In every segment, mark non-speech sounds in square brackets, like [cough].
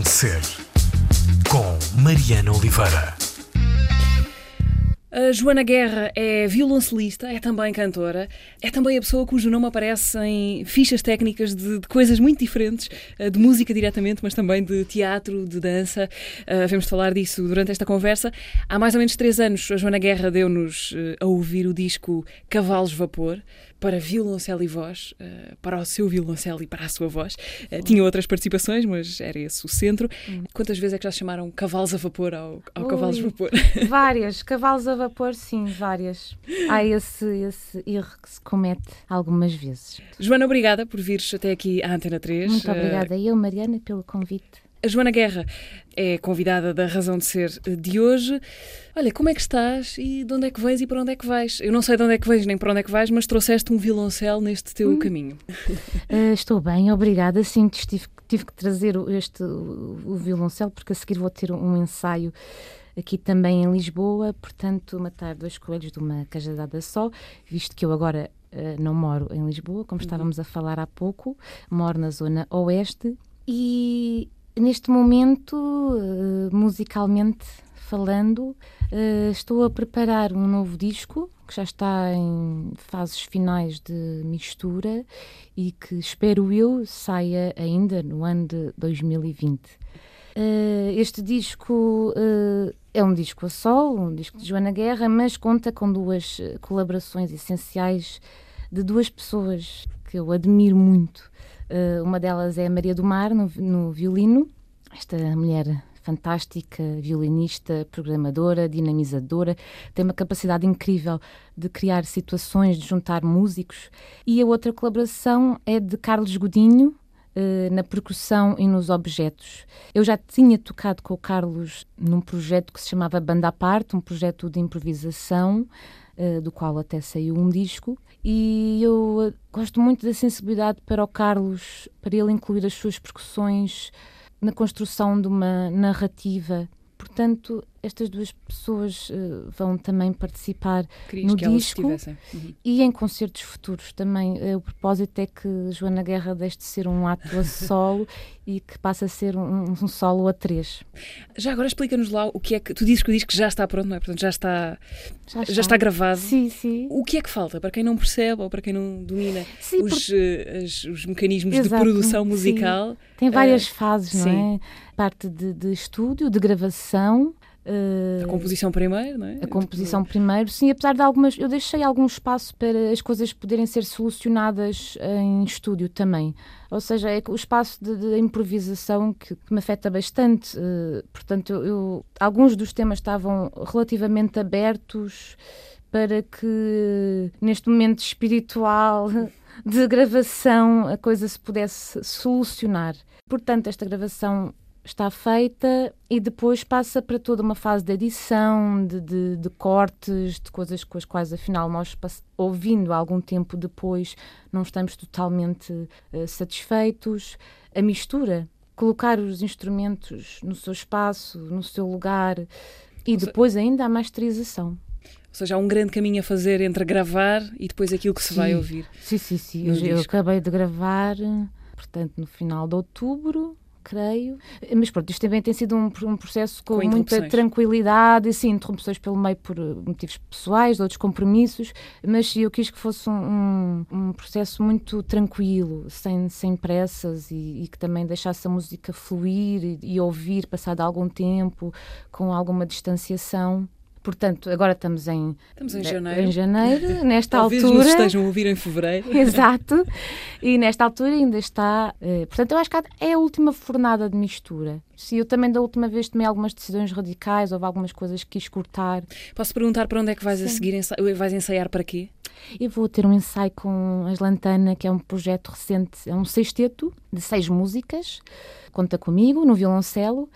Razão de Ser, com Mariana Oliveira. A Joana Guerra é violoncelista, é também cantora, é também a pessoa cujo nome aparece em fichas técnicas de, de coisas muito diferentes, eh, de música diretamente, mas também de teatro, de dança. Uh, vamos falar disso durante esta conversa. Há mais ou menos três anos, a Joana Guerra deu-nos uh, a ouvir o disco Cavalos Vapor para violoncelo e voz, uh, para o seu violoncelo e para a sua voz. Uh, tinha outras participações, mas era esse o centro. Hum. Quantas vezes é que já chamaram cavalos a vapor ao, ao Cavalos a Vapor? [laughs] Várias. Cavalos a vapor, sim, várias. Há esse, esse erro que se comete algumas vezes. Joana, obrigada por vires até aqui à Antena 3. Muito obrigada. E eu, Mariana, pelo convite. A Joana Guerra é convidada da Razão de Ser de hoje. Olha, como é que estás e de onde é que vens e para onde é que vais? Eu não sei de onde é que vens nem para onde é que vais, mas trouxeste um violoncelo neste teu hum. caminho. Uh, [laughs] estou bem, obrigada. Sim, tive, tive que trazer este, o, o violoncelo porque a seguir vou ter um ensaio aqui também em Lisboa, portanto, matar dois coelhos de uma cajadada só, visto que eu agora uh, não moro em Lisboa, como uhum. estávamos a falar há pouco, moro na zona oeste e Neste momento, uh, musicalmente falando, uh, estou a preparar um novo disco que já está em fases finais de mistura e que espero eu saia ainda no ano de 2020. Uh, eh, este disco uh, é um disco a solo, um disco de Joana Guerra, mas conta com duas colaborações essenciais de duas pessoas que eu admiro muito. Uh, uma delas é a Maria do Mar, no, no violino. Esta mulher fantástica, violinista, programadora, dinamizadora, tem uma capacidade incrível de criar situações, de juntar músicos. E a outra colaboração é de Carlos Godinho, eh, na percussão e nos objetos. Eu já tinha tocado com o Carlos num projeto que se chamava Banda à Parte, um projeto de improvisação, eh, do qual até saiu um disco, e eu eh, gosto muito da sensibilidade para o Carlos, para ele incluir as suas percussões na construção de uma narrativa. Portanto, estas duas pessoas uh, vão também participar Querias no disco uhum. e em concertos futuros também. Uh, o propósito é que Joana Guerra deixe de ser um ato a [laughs] solo e que passe a ser um, um solo a três. Já agora explica-nos lá o que é que tu dizes que o disco já está pronto, não é? Portanto, já está, já está, já está gravado. Sim, sim. O que é que falta para quem não percebe ou para quem não domina sim, os, por... uh, os, os, mecanismos Exato, de produção musical? Sim. Tem várias fases, não sim. é? Parte de, de estúdio, de gravação Uh, a composição primeiro, não é? A composição primeiro, sim, apesar de algumas. Eu deixei algum espaço para as coisas poderem ser solucionadas em estúdio também. Ou seja, é o espaço de, de improvisação que, que, me afeta bastante. Uh, portanto, eu, eu, alguns dos temas estavam relativamente abertos para que neste momento espiritual [laughs] de gravação a coisa se pudesse solucionar. Portanto, esta gravação está feita e depois passa para toda uma fase de edição, de, de, de cortes, de coisas com as quais, afinal, nós ouvindo algum tempo depois não estamos totalmente uh, satisfeitos. A mistura, colocar os instrumentos no seu espaço, no seu lugar e depois ainda a masterização. Ou seja, há um grande caminho a fazer entre gravar e depois aquilo que se sim. vai ouvir. Sim, sim, sim. Eu, eu acabei de gravar, portanto, no final de outubro creio. Mas pronto, isto também tem sido um, um processo com, com muita tranquilidade, e sim, interrupções pelo meio por eh, motivos pessoais, outros compromissos, mas eu quis que fosse um, um processo muito tranquilo, sem, sem pressas e, e, que também deixasse a música fluir e, e ouvir passado algum tempo, com alguma distanciação. Portanto, agora estamos em, estamos em janeiro, em janeiro [laughs] nesta Talvez altura. Talvez nos estejam a ouvir em fevereiro. [laughs] Exato. E nesta altura ainda está. Eh, portanto, eu acho que é a última fornada de mistura. Se eu também da última vez tomei algumas decisões radicais, houve algumas coisas que quis cortar. Posso perguntar para onde é que vais Sim. a seguir? Ensa vais ensaiar para quê? Eu vou ter um ensaio com a Lantana, que é um projeto recente, é um sexteto de seis músicas. Conta comigo no violoncelo,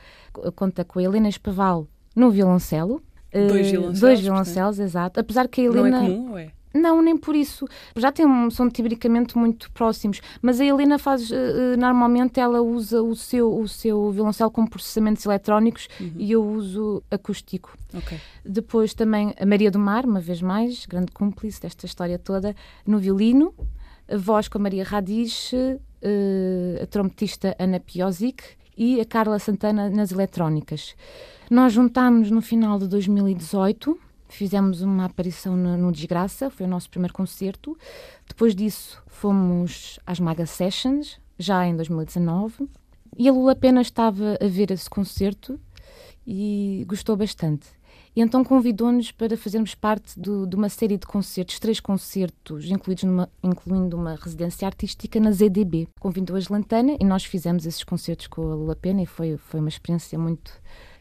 conta com a Helena Espaval no violoncelo Dois violoncelos. Dois violoncelos, exato. Apesar que a Helena. Não é comum, ou é? Não, nem por isso. Já tem um, são tipicamente muito próximos. Mas a Helena faz, uh, normalmente, ela usa o seu, o seu violoncelo com processamentos eletrónicos uhum. e eu uso acústico. Okay. Depois também a Maria do Mar, uma vez mais, grande cúmplice desta história toda, no violino. A voz com a Maria Radiz, uh, a trompetista Ana Piozic e a Carla Santana nas eletrónicas. Nós juntámos no final de 2018, fizemos uma aparição no, no, Desgraça, foi o nosso primeiro concerto. Depois disso, fomos às Maga Sessions, já em 2019. E a Lula apenas estava a ver esse concerto e gostou bastante. E então convidou-nos para fazermos parte do, de uma série de concertos, três concertos, incluídos numa, incluindo uma residência artística na ZDB. Convidou a Gelantana e nós fizemos esses concertos com a Lula Pena e foi, foi uma experiência muito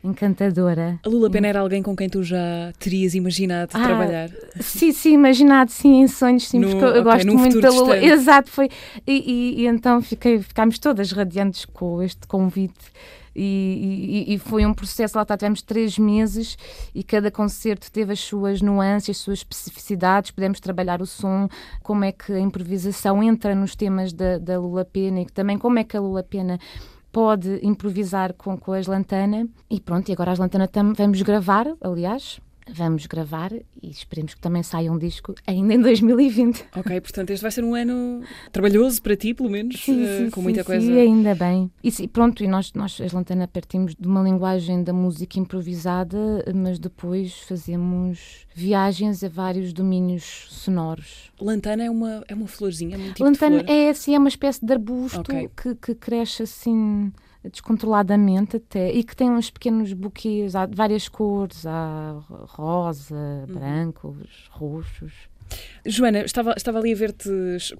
encantadora. A Lula Pena era alguém com quem tu já terias imaginado ah, trabalhar? Sim, sim, imaginado, sim, em sonhos, sim, no, porque eu, okay, gosto muito da Lula. Distante. Exato, foi. E, e, e, então fiquei, ficámos todas radiantes com este convite e, e, foi um processo, lá está, tivemos três meses e cada concerto teve as suas nuances, as suas especificidades, pudemos trabalhar o som, como é que a improvisação entra nos temas da, da Lula Pena e também como é que a Lula Pena pode improvisar com, com a Aslantana e pronto, e agora a Aslantana vamos gravar, aliás, vamos gravar e esperemos que também saia um disco ainda em 2020. Ok, portanto este vai ser um ano trabalhoso para ti, pelo menos, sim, uh, sim, com muita sim, coisa. Sim, ainda bem. E sim, pronto, e nós, nós, as Lantana, partimos de uma linguagem da música improvisada, mas depois fazemos viagens a vários domínios sonoros. Lantana é uma, é uma florzinha, é um tipo Lantana é assim, é uma espécie de arbusto okay. que, que cresce assim descontroladamente até, e que tem uns pequenos buquês, há várias cores, há rosa, uhum. brancos, roxos. Joana, estava, estava ali a ver-te,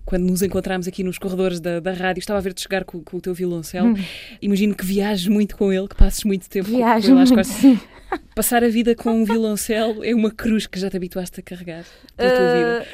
quando nos encontramos aqui nos corredores da, da rádio, estava a ver-te chegar com, com, o teu violoncelo. Hum. Imagino que viajes muito com ele, que passes muito tempo Viajo com ele às muito, costas. Sim. Passar a vida com um violoncelo é uma cruz que já te habituaste a carregar pela uh, tua vida.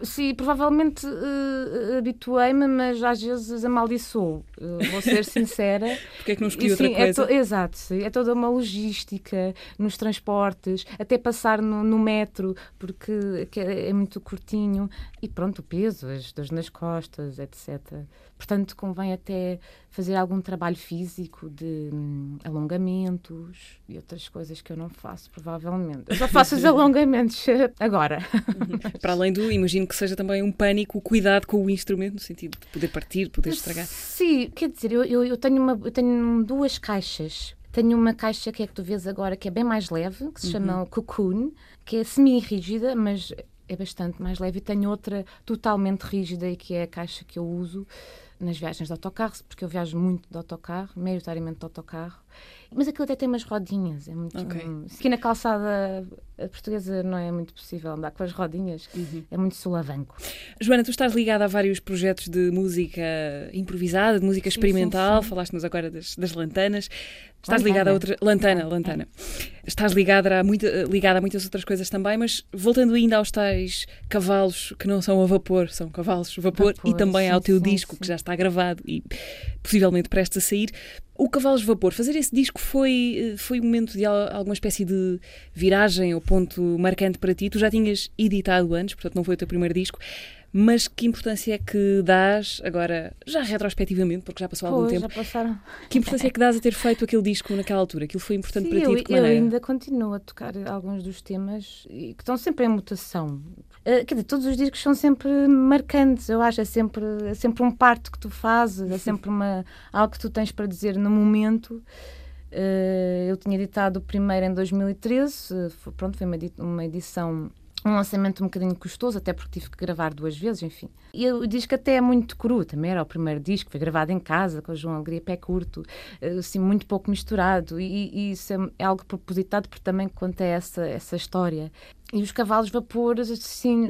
Uh, sim, provavelmente uh, habituei-me, mas às vezes amaldiçoo. vou ser sincera. [laughs] Porque é que não escolhi outra sim, coisa? É to, exato, sim, é toda uma logística nos transportes, até passar no, no metro, porque é, é muito curtinho. E pronto, o peso, as dores nas costas, etc. Portanto, convém até fazer algum trabalho físico de hum, alongamentos e outras coisas que eu não faço, provavelmente. Eu só faço os [laughs] alongamentos agora. [laughs] Para além do, imagino que seja também um pânico, cuidado com o instrumento, no sentido de poder partir, poder estragar. Sim, quer dizer, eu, eu, eu tenho, uma, eu tenho duas caixas. Tenho uma caixa que é que tu vês agora, que é bem mais leve, que se chama uhum. Cocoon, que é semi-rígida, mas é bastante mais leve. E tenho outra totalmente rígida e que é a caixa que eu uso nas viagens de autocarro, porque eu viajo muito de autocarro, maioritariamente de autocarro. Mas aquilo até tem umas rodinhas, é muito. Okay. Um, aqui na calçada portuguesa não é muito possível andar com as rodinhas, uhum. é muito sulavanco. Joana, tu estás ligada a vários projetos de música improvisada, de música experimental, falaste-nos agora das, das lantanas. Estás lantana. ligada a outra. Lantana, lantana. É. Estás ligada a, muita, ligada a muitas outras coisas também, mas voltando ainda aos tais cavalos que não são a vapor, são cavalos vapor, vapor e também sim, ao teu sim, disco sim. que já está gravado e possivelmente prestes a sair. O Cavalos de Vapor, fazer esse disco foi, eh, foi um momento de alguma espécie de viragem ou ponto marcante para ti? Tu já tinhas editado antes, portanto não foi o teu primeiro disco, mas que importância é que dás, agora, já retrospectivamente, porque já passou algum tempo, já passaram. que importância é que dás a ter feito aquele disco naquela altura? Aquilo foi importante Sim, para ti? Eu, de que eu ainda continuo a tocar alguns dos temas que estão sempre em mutação. Uh, quer dizer, todos os discos são sempre marcantes, eu acho. É sempre, é sempre um parto que tu fazes, é sempre uma, algo que tu tens para dizer no momento. Uh, eu tinha editado o primeiro em 2013, uh, pronto, foi uma, uma edição um lançamento um bocadinho custoso, até porque tive que gravar duas vezes, enfim. E o disco até é muito cru, também era o primeiro disco, foi gravado em casa, com o João Alegria Pé Curto, assim, muito pouco misturado, e, e isso é, é algo propositado porque também conta essa, essa história. E os cavalos vapores, assim,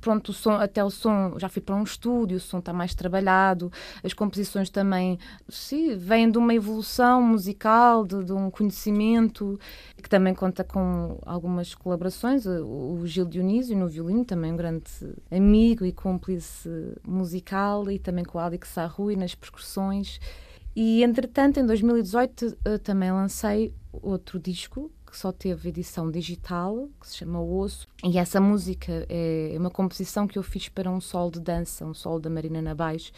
pronto, o som, até o som, já fui para um estúdio, o som está mais trabalhado, as composições também, sim, vêm de uma evolução musical, de, de um conhecimento, que também conta com algumas colaborações, o, o Gil Dionísio no violino, também um grande amigo e cúmplice musical, e também com o Alex Sarrui nas percussões. E, entretanto, em 2018 eh, também lancei outro disco, que só teve edição digital, que se chama O Osso. E essa música é uma composição que eu fiz para um solo de dança, um solo da Marina Nabais,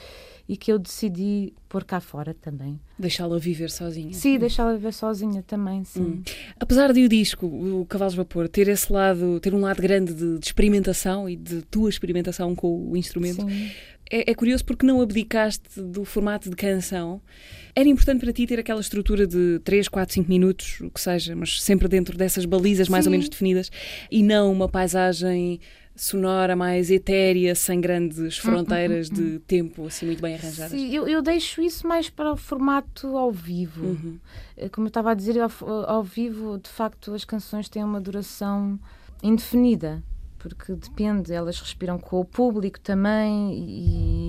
e que eu decidi pôr cá fora também. Deixá-la viver sozinha. Sim, deixá-la viver sozinha também, sim. Hum. Apesar de o disco, o Cavalos de Vapor, ter esse lado, ter um lado grande de, de experimentação e de tua experimentação com o instrumento, sim É, é, curioso porque não abdicaste do formato de canção. Era importante para ti ter aquela estrutura de 3, 4, 5 minutos, o que seja, mas sempre dentro dessas balizas mais Sim. ou menos definidas e não uma paisagem sonora mais etérea, sem grandes fronteiras uhum, uhum. de tempo assim muito bem arranjadas. Sim, eu, eu, deixo isso mais para o formato ao vivo. Uhum. Eh, como eu estava a dizer, ao, ao vivo, de facto, as canções têm uma duração indefinida porque depende, elas respiram com o público também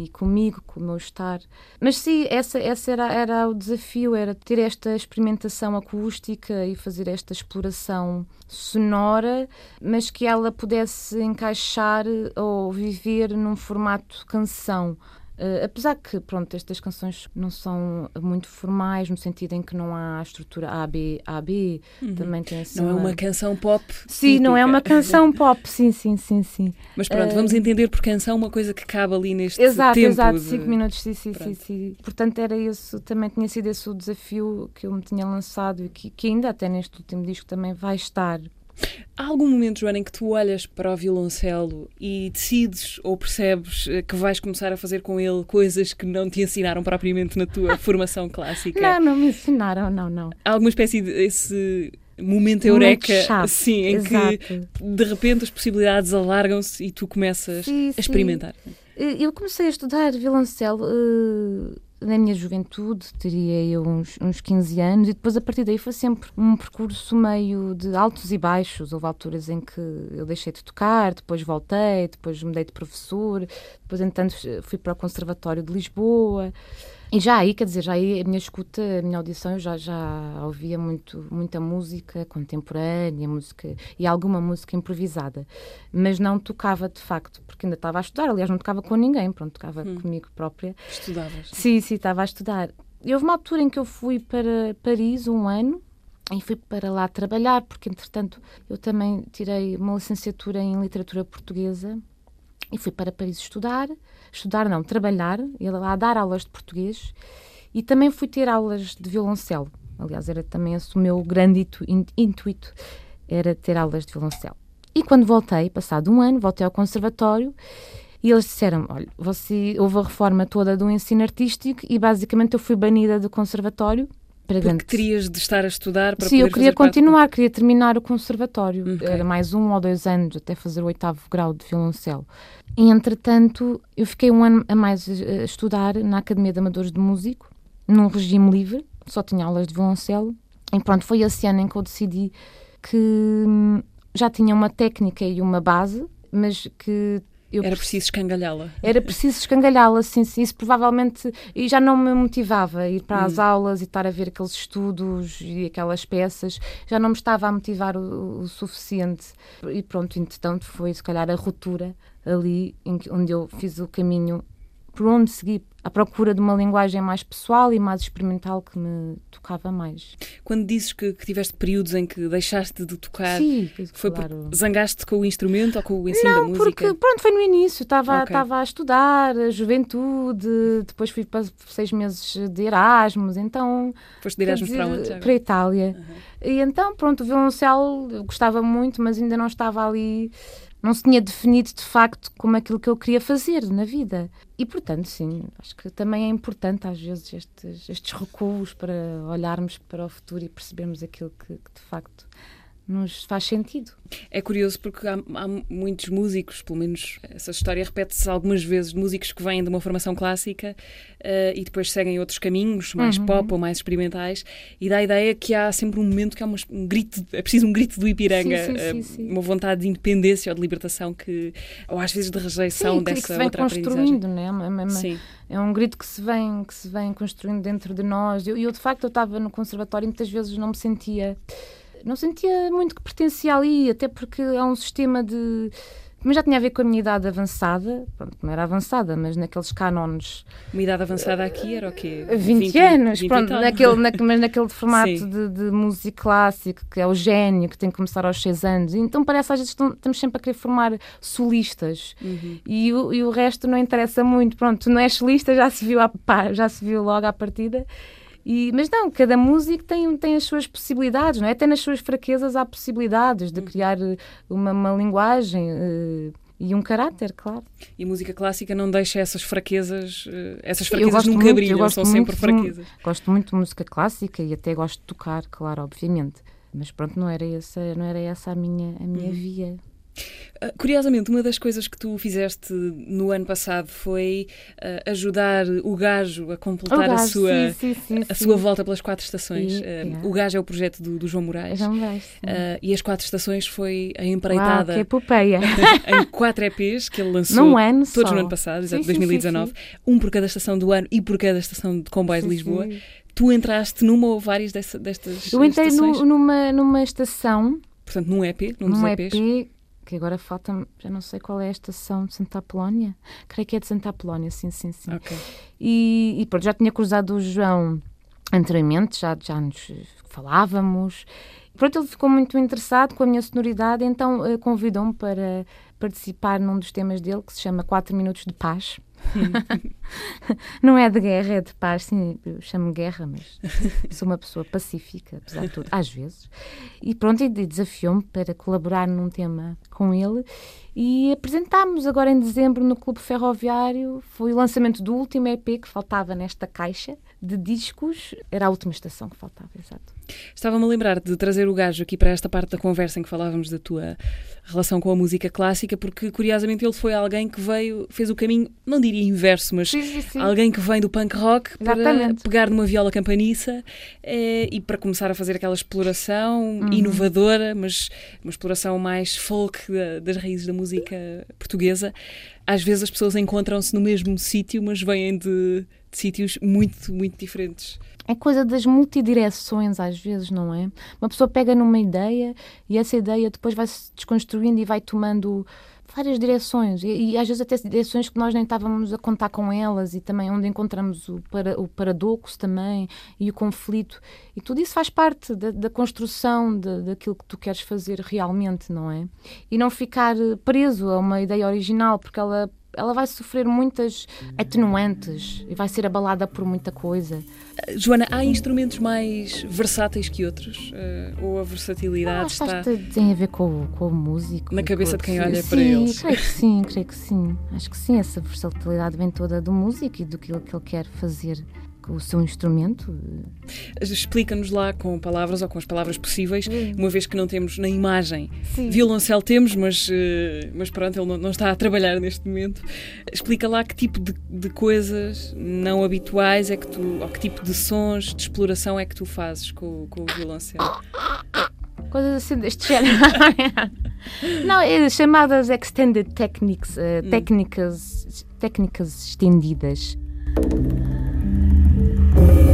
e comigo, com o meu estar. Mas sim, essa, essa era, era o desafio, era ter esta experimentação acústica e fazer esta exploração sonora, mas que ela pudesse encaixar ou viver num formato canção. Uh, apesar que, pronto, estas canções não são muito formais, no sentido em que não há a estrutura A, B, A, B, uhum. também tem assim... Não é uma canção pop Sim, típica. não é uma canção [laughs] pop, sim, sim, sim, sim. Mas pronto, uh, vamos entender por canção uma coisa que cabe ali neste exato, tempo. Exato, exato, 5 de... minutos, sim, sim, sim, sim. Portanto, era isso, também tinha sido esse o desafio que eu me tinha lançado e que, que ainda até neste último disco também vai estar, Há algum momento, Joana, em que tu olhas para o violoncelo e decides ou percebes eh, que vais começar a fazer com ele coisas que não te ensinaram propriamente na tua [laughs] formação clássica? Não, não me ensinaram, não, não. Há alguma espécie de esse momento eureka, sim, em Exato. que de repente as possibilidades alargam-se e tu começas sim, a experimentar. Sim. Eh, eu comecei a estudar violoncelo uh, na minha juventude, teria eu uns, uns 15 anos, e depois a partir daí foi sempre um percurso meio de altos e baixos. Houve alturas em que eu deixei de tocar, depois voltei, depois mudei de professor, depois, entanto, fui para o Conservatório de Lisboa. E já aí, quer dizer, já aí a minha escuta, a minha audição, eu já, já ouvia muito, muita música contemporânea, música e alguma música improvisada, mas não tocava de facto, porque ainda estava a estudar, aliás, não tocava com ninguém, pronto, tocava hum. comigo própria. Estudavas? Sim, sim, estava a estudar. E houve uma altura em que eu fui para Paris um ano e fui para lá trabalhar, porque entretanto eu também tirei uma licenciatura em literatura portuguesa e fui para Paris estudar estudar não, trabalhar, ia lá dar aulas de português e também fui ter aulas de violoncelo. Aliás, era também esse o meu grande intuito, era ter aulas de violoncelo. E quando voltei, passado um ano, voltei ao conservatório e eles disseram: Olha, você, houve a reforma toda do ensino artístico e basicamente eu fui banida do conservatório Porque terias de estar a estudar para Sim, eu queria continuar, queria terminar o conservatório. Okay. Era mais um ou dois anos até fazer o oitavo grau de violoncelo. E, entretanto, eu fiquei um ano a mais a estudar na Academia de Amadores de Músico, num regime livre, só tinha aulas de violoncelo. E pronto, foi esse ano em que eu decidi que hum, já tinha uma técnica e uma base, mas que eu era preciso escangalhá-la. Era preciso escangalhá-la, sim, sim. Isso provavelmente. E já não me motivava a ir para as hum. aulas e estar a ver aqueles estudos e aquelas peças. Já não me estava a motivar o, o suficiente. E pronto, entretanto, foi se calhar a ruptura ali em que, onde eu fiz o caminho por onde seguir à procura de uma linguagem mais pessoal e mais experimental que me tocava mais. Quando dizes que, que tiveste períodos em que deixaste de tocar, Sim, foi claro. zangaste com o instrumento ou com o ensino Não, da música? porque pronto, foi no início, estava okay. a estudar, a juventude, depois fui para seis meses de Erasmus, então... Foste de Erasmus dizer, para onde? Para a Itália. Uhum. E então, pronto, o violoncelo gostava muito, mas ainda não estava ali não se tinha definido de facto como aquilo que eu queria fazer na vida. E portanto, sim, acho que também é importante às vezes estes, estes recuos para olharmos para o futuro e percebermos aquilo que, que de facto nos faz sentido. É curioso porque há, há muitos músicos, pelo menos essa história repete-se algumas vezes, músicos que vêm de uma formação clássica uh, e depois seguem outros caminhos, mais uhum. pop ou mais experimentais, e dá a ideia que há sempre um momento que há um grito, é preciso um grito do Ipiranga, sim, sim, sim, uh, uma vontade de independência ou de libertação que, ou às vezes de rejeição sim, dessa que se vem outra construindo, né? É, é um grito que se vem, que se vem construindo dentro de nós. E eu, eu, de facto, eu estava no conservatório e muitas vezes não me sentia não sentia muito que pertencia ali, até porque é um sistema de. Mas já tinha a ver com a minha idade avançada, pronto, não era avançada, mas naqueles cânones. Uma idade avançada aqui era o quê? 20, 20 anos, 20 pronto, naquele, na, mas naquele formato de, de, música clássica, que é o gênio, que tem que começar aos 6 anos. Então parece às vezes que estamos sempre a querer formar solistas uhum. e, o, e o resto não interessa muito. Pronto, tu não és solista, já se viu, pá, já se viu logo à partida. E, mas não, cada músico tem, tem as suas possibilidades, não é? Até nas suas fraquezas há possibilidades de criar eh, uma, uma linguagem. Uh, E um caráter, claro. E a música clássica não deixa essas fraquezas, eh, essas fraquezas nunca muito, brilham, são sempre de- fraquezas. Gosto muito de música clássica e até gosto de tocar, claro, obviamente. Mas pronto, não era essa, não era essa a minha, a minha Uhum. via. Ah, Curiosamente, uma das coisas que tu fizeste no ano passado foi ah, ajudar o gajo a completar O a gajo, sua, sim, sim, sim, a sua volta pelas quatro estações. Yeah. O gajo é o projeto do, do João Moraes. Vejo, sim. Ah, e as quatro estações foi a Uau, empreitada que epopeia. [laughs] em quatro EPs que ele lançou Num ano só. todos no ano passado, exato, Sim, sim, 2019, um por cada estação do ano e por cada estação de comboios de Lisboa. Tu entraste numa ou várias dessa- destas Eu entrei no- numa, numa estação, Portanto, num EP, num, num dos EP, EPs. Que agora falta já não sei qual é a estação de Santa Apolónia. Creio que é de Santa Apolónia, sim, sim, sim. Ok. E, e pronto, já tinha cruzado o João anteriormente, já, já nos falávamos. Pronto, ele ficou muito interessado com a minha sonoridade, então eh, convidou-me para participar num dos temas dele que se chama 4 Minutos de Paz. [laughs] Não é de guerra, é de paz, sim, eu chamo guerra, mas sou uma pessoa pacífica, apesar de tudo, às vezes. E pronto, e desafiou-me para colaborar num tema com ele e apresentámos agora em dezembro no Clube Ferroviário. Foi o lançamento do último EP que faltava nesta caixa de discos. Era a última estação que faltava, exato. Estava-me a lembrar de trazer o gajo aqui para esta parte da conversa em que falávamos da tua relação com a música clássica, porque curiosamente ele foi alguém que veio, fez o caminho, não diria inverso, mas Sim, sim, sim. alguém que vem do punk rock para Exatamente. pegar numa viola campaniça eh, e para começar a fazer aquela exploração Uhum. inovadora, mas uma exploração mais folk da- das raízes da música portuguesa. Às vezes as pessoas encontram-se no mesmo sítio, mas vêm de, de sítios muito, muito diferentes. É coisa das multidireções, às vezes, não é? Uma pessoa pega numa ideia e essa ideia depois vai se desconstruindo e vai tomando várias direções. E, e às vezes até direções que nós nem estávamos a contar com elas e também onde encontramos o, para, o paradoxo também e o conflito. E tudo isso faz parte da, da construção de, daquilo que tu queres fazer realmente, não é? E não ficar preso a uma ideia original, porque ela. Ela vai sofrer muitas atenuantes e vai ser abalada por muita coisa. Joana, há instrumentos mais versáteis que outros? Eh, ou a versatilidade que está. tem a ver com, com o músico. Na cabeça de quem olha sim, para eles. Creio que sim, creio que sim. Acho que sim, essa versatilidade vem toda do músico e do que ele, que ele quer fazer o seu instrumento. Explica-nos lá com palavras ou com as palavras possíveis, uma vez que não temos na imagem. Sim. Violoncelo temos, mas, eh, mas pronto, ele não, está a trabalhar neste momento. Explica lá que tipo de, de coisas não habituais é que tu, ou que tipo de sons de exploração é que tu fazes com, com o violoncelo. Coisas assim deste género. [laughs] Não, é chamadas extended techniques, eh, Hum. técnicas, técnicas estendidas. Thank you.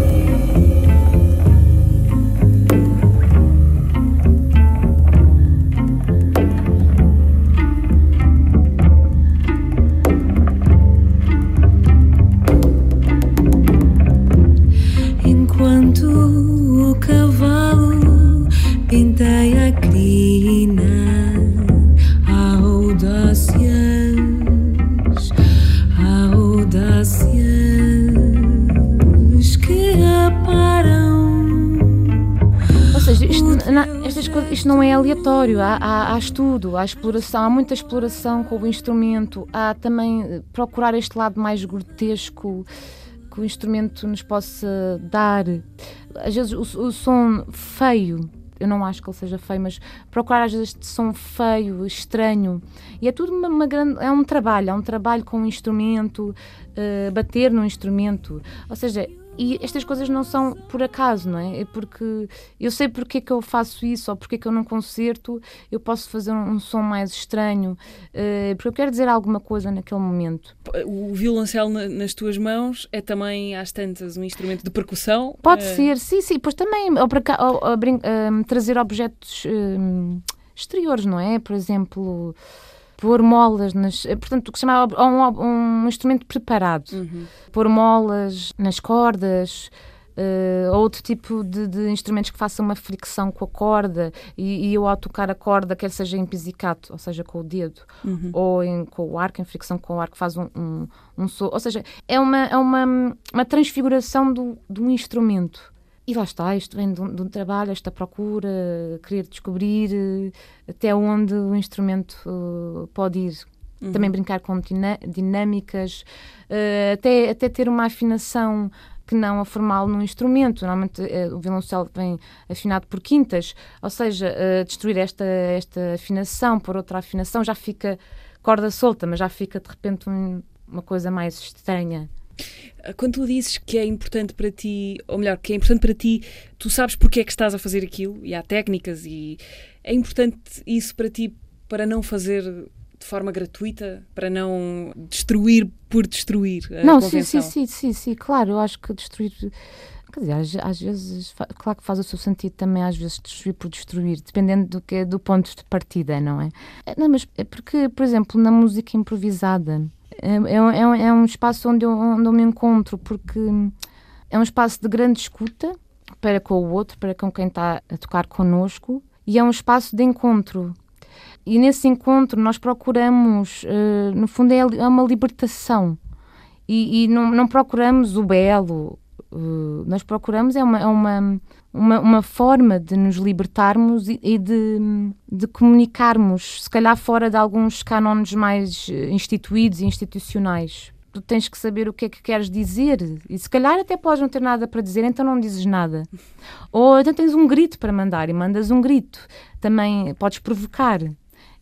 Estas coisas, isto não é aleatório, há, há- há estudo, há exploração, há muita exploração com o instrumento, há também eh, procurar este lado mais grotesco que o instrumento nos possa dar. Às vezes o, o som feio, eu não acho que ele seja feio, mas procurar às vezes este som feio, estranho. E é tudo uma, uma grande. É um trabalho, é um trabalho com o instrumento, eh, bater no instrumento. Ou seja, e estas coisas não são por acaso, não é? É porque eu sei porque é que eu faço isso ou porque é que eu num concerto eu posso fazer um, um som mais estranho, eh, porque eu quero dizer alguma coisa naquele momento. O violoncelo na- nas tuas mãos é também, às tantas, um instrumento de percussão? Pode Eh, ser, sim, sim, pois também ao, para cá- ao- a brin- a trazer objetos hum, exteriores, não é? Por exemplo, pôr molas nas. eh, Portanto, o que se chama um, um instrumento preparado. Uhum. Pôr molas nas cordas. ou outro tipo de, de instrumentos que façam uma fricção com a corda e, e eu ao tocar a corda, quer seja em pizzicato, ou seja, com o dedo, Uhum. ou em- com o arco, em fricção com o arco, faz um, um, um som. Ou seja, é uma, é uma, uma transfiguração do, de um instrumento. E lá está, isto vem de um, de um trabalho, esta procura, querer descobrir eh, até onde o instrumento eh, pode ir também brincar com dinâmicas, eh, até, até ter uma afinação que não a formal no instrumento. Normalmente o violoncelo vem afinado por quintas, ou seja, destruir esta, esta afinação por outra afinação já fica corda solta, mas já fica de repente um- uma coisa mais estranha. Quando tu dizes que é importante para ti, ou melhor, que é importante para ti, tu sabes porque é que estás a fazer aquilo e há técnicas e é importante isso para ti para não fazer de forma gratuita, para não destruir por destruir a Não, sim, convenção. sim, sim, sim, sim, claro, eu acho que destruir. Quer dizer, às, às vezes, claro que faz o seu sentido também, às vezes, destruir por destruir, dependendo do que é do ponto de partida, não é? É, Não, mas é porque, por exemplo, na música improvisada, é, é, é é um espaço onde eu, onde eu me encontro, porque é um espaço de grande escuta para com o outro, para com quem está a tocar connosco, e é um espaço de encontro. E nesse encontro nós procuramos, eh, no fundo, é, é uma libertação e, e não, não procuramos o belo, uh, nós procuramos é uma, é uma, uma, uma forma de nos libertarmos e, e de, de comunicarmos, se calhar fora de alguns cânones mais eh, instituídos e institucionais. Tu tens que saber o que é que queres dizer e se calhar até podes não ter nada para dizer, então não dizes nada. Ou então tens um grito para mandar e mandas um grito. Também podes provocar.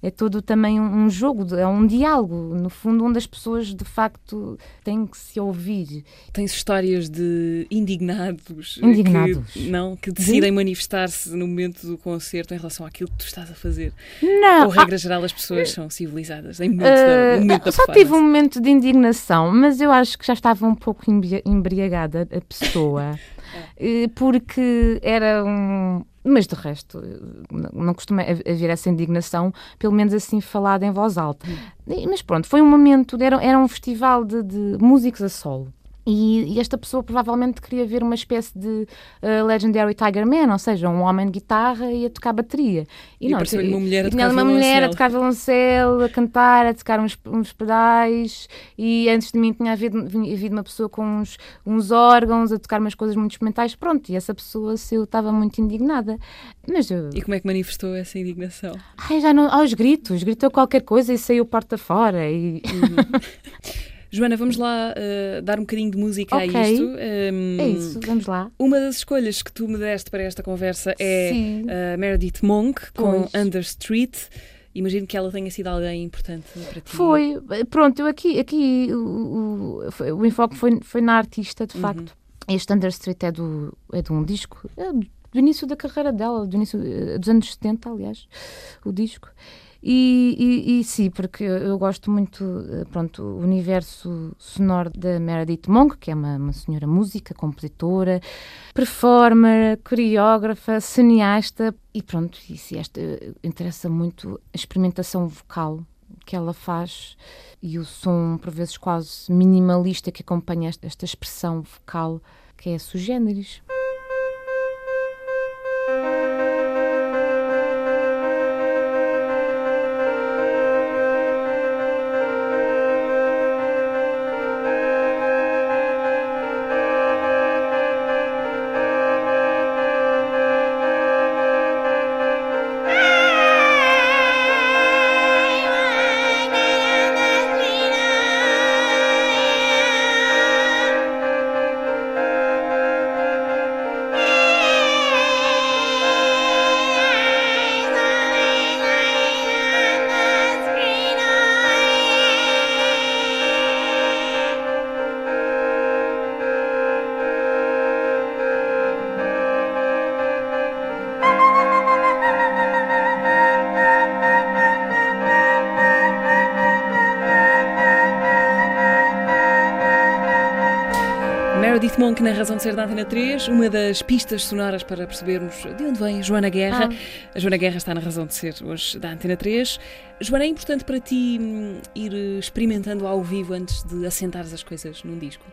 É todo também um jogo, de- é um diálogo, no fundo, onde as pessoas de facto têm que se ouvir. Tens histórias de indignados, Indignados. que, não, que decidem manifestar-se no momento do concerto em relação àquilo que tu estás a fazer. Não, Ou, regra geral, as pessoas são civilizadas em momentos ah, da, momento da só tive um momento de indignação, mas eu acho que já estava um pouco embri- embriagada a pessoa, [laughs] eh, porque era um. Mas de resto, não costuma hav- haver essa indignação, pelo menos assim falada em voz alta. E- Mas pronto, foi um momento, era, era um festival de, de músicos a solo. E, e esta pessoa provavelmente queria ver uma espécie de eh, Legendary Tiger Man, ou seja, um homem de guitarra e a tocar bateria. E apareceu-lhe uma mulher a e tinha tocar uma mulher a tocar violoncelo, a cantar, a tocar uns, uns pedais, e antes de mim tinha havido, havido uma pessoa com uns, uns órgãos a tocar umas coisas muito experimentais. Pronto, e essa pessoa, se eu estava muito indignada. Mas eu. E como é que manifestou essa indignação? Ai, já não. Aos gritos, gritou qualquer coisa e saiu porta fora. E... [laughs] Joana, vamos lá eh, dar um bocadinho de música Ok. a isto. Ehm, É isso, vamos lá. Uma das escolhas que tu me deste para esta conversa é a Meredith Monk com Pois. Under Street. Imagino que ela tenha sido alguém importante para ti. Foi, pronto, eu aqui, aqui o, o, o enfoque foi, foi na artista, de facto. Este Under Street é, do, é de um disco, é do início da carreira dela, do início eh, dos anos 70, aliás, o disco. E, e, e sim, porque eu, gosto muito, eh, pronto, o universo sonoro da Meredith Monk, que é uma, uma senhora música, compositora, performer, coreógrafa, cineasta, e pronto, se esta eh, interessa muito a experimentação vocal que ela faz e o som, por vezes, quase minimalista que acompanha esta, esta expressão vocal que é sui Monk na Razão de Ser da Antena 3, uma das pistas sonoras para percebermos de onde vem a Joana Guerra. A Joana Guerra está na Razão de Ser hoje da Antena 3. Joana, é importante para ti hum, ir experimentando ao vivo antes de assentares as coisas num disco?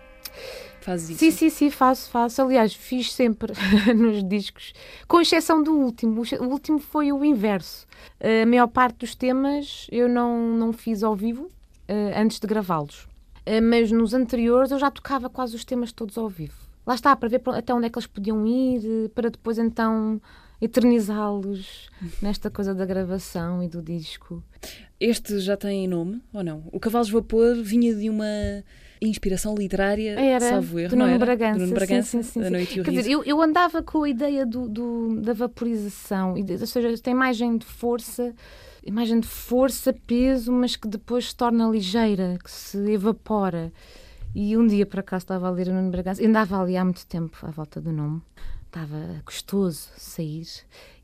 Fazes isso? Sim, sim, sim, faço, faço. Aliás, fiz sempre [laughs] nos discos, com exceção do último. O último foi o inverso. A maior parte dos temas eu não, não fiz ao vivo eh, antes de gravá-los. Eh, mas nos anteriores eu já tocava quase os temas todos ao vivo. Lá está, para ver até onde é que eles podiam ir, eh, para depois então eternizá-los [laughs] nesta coisa da gravação e do disco. Este já tem nome ou não? O Cavalos Vapor vinha de uma inspiração literária, Era salvo erro, do Nuno? Bragança. Nuno sim, Bragança, sim, sim, A sim. Noite e o Quer Riso. dizer, eu, eu andava com a ideia do, do- da vaporização, ou seja, tem imagem de força, imagem de força, peso, mas que depois se torna ligeira, que se evapora. E um dia, por acaso, estava a ler o Nuno Bragança, eu andava ali há muito tempo à volta do nome, estava gostoso sair,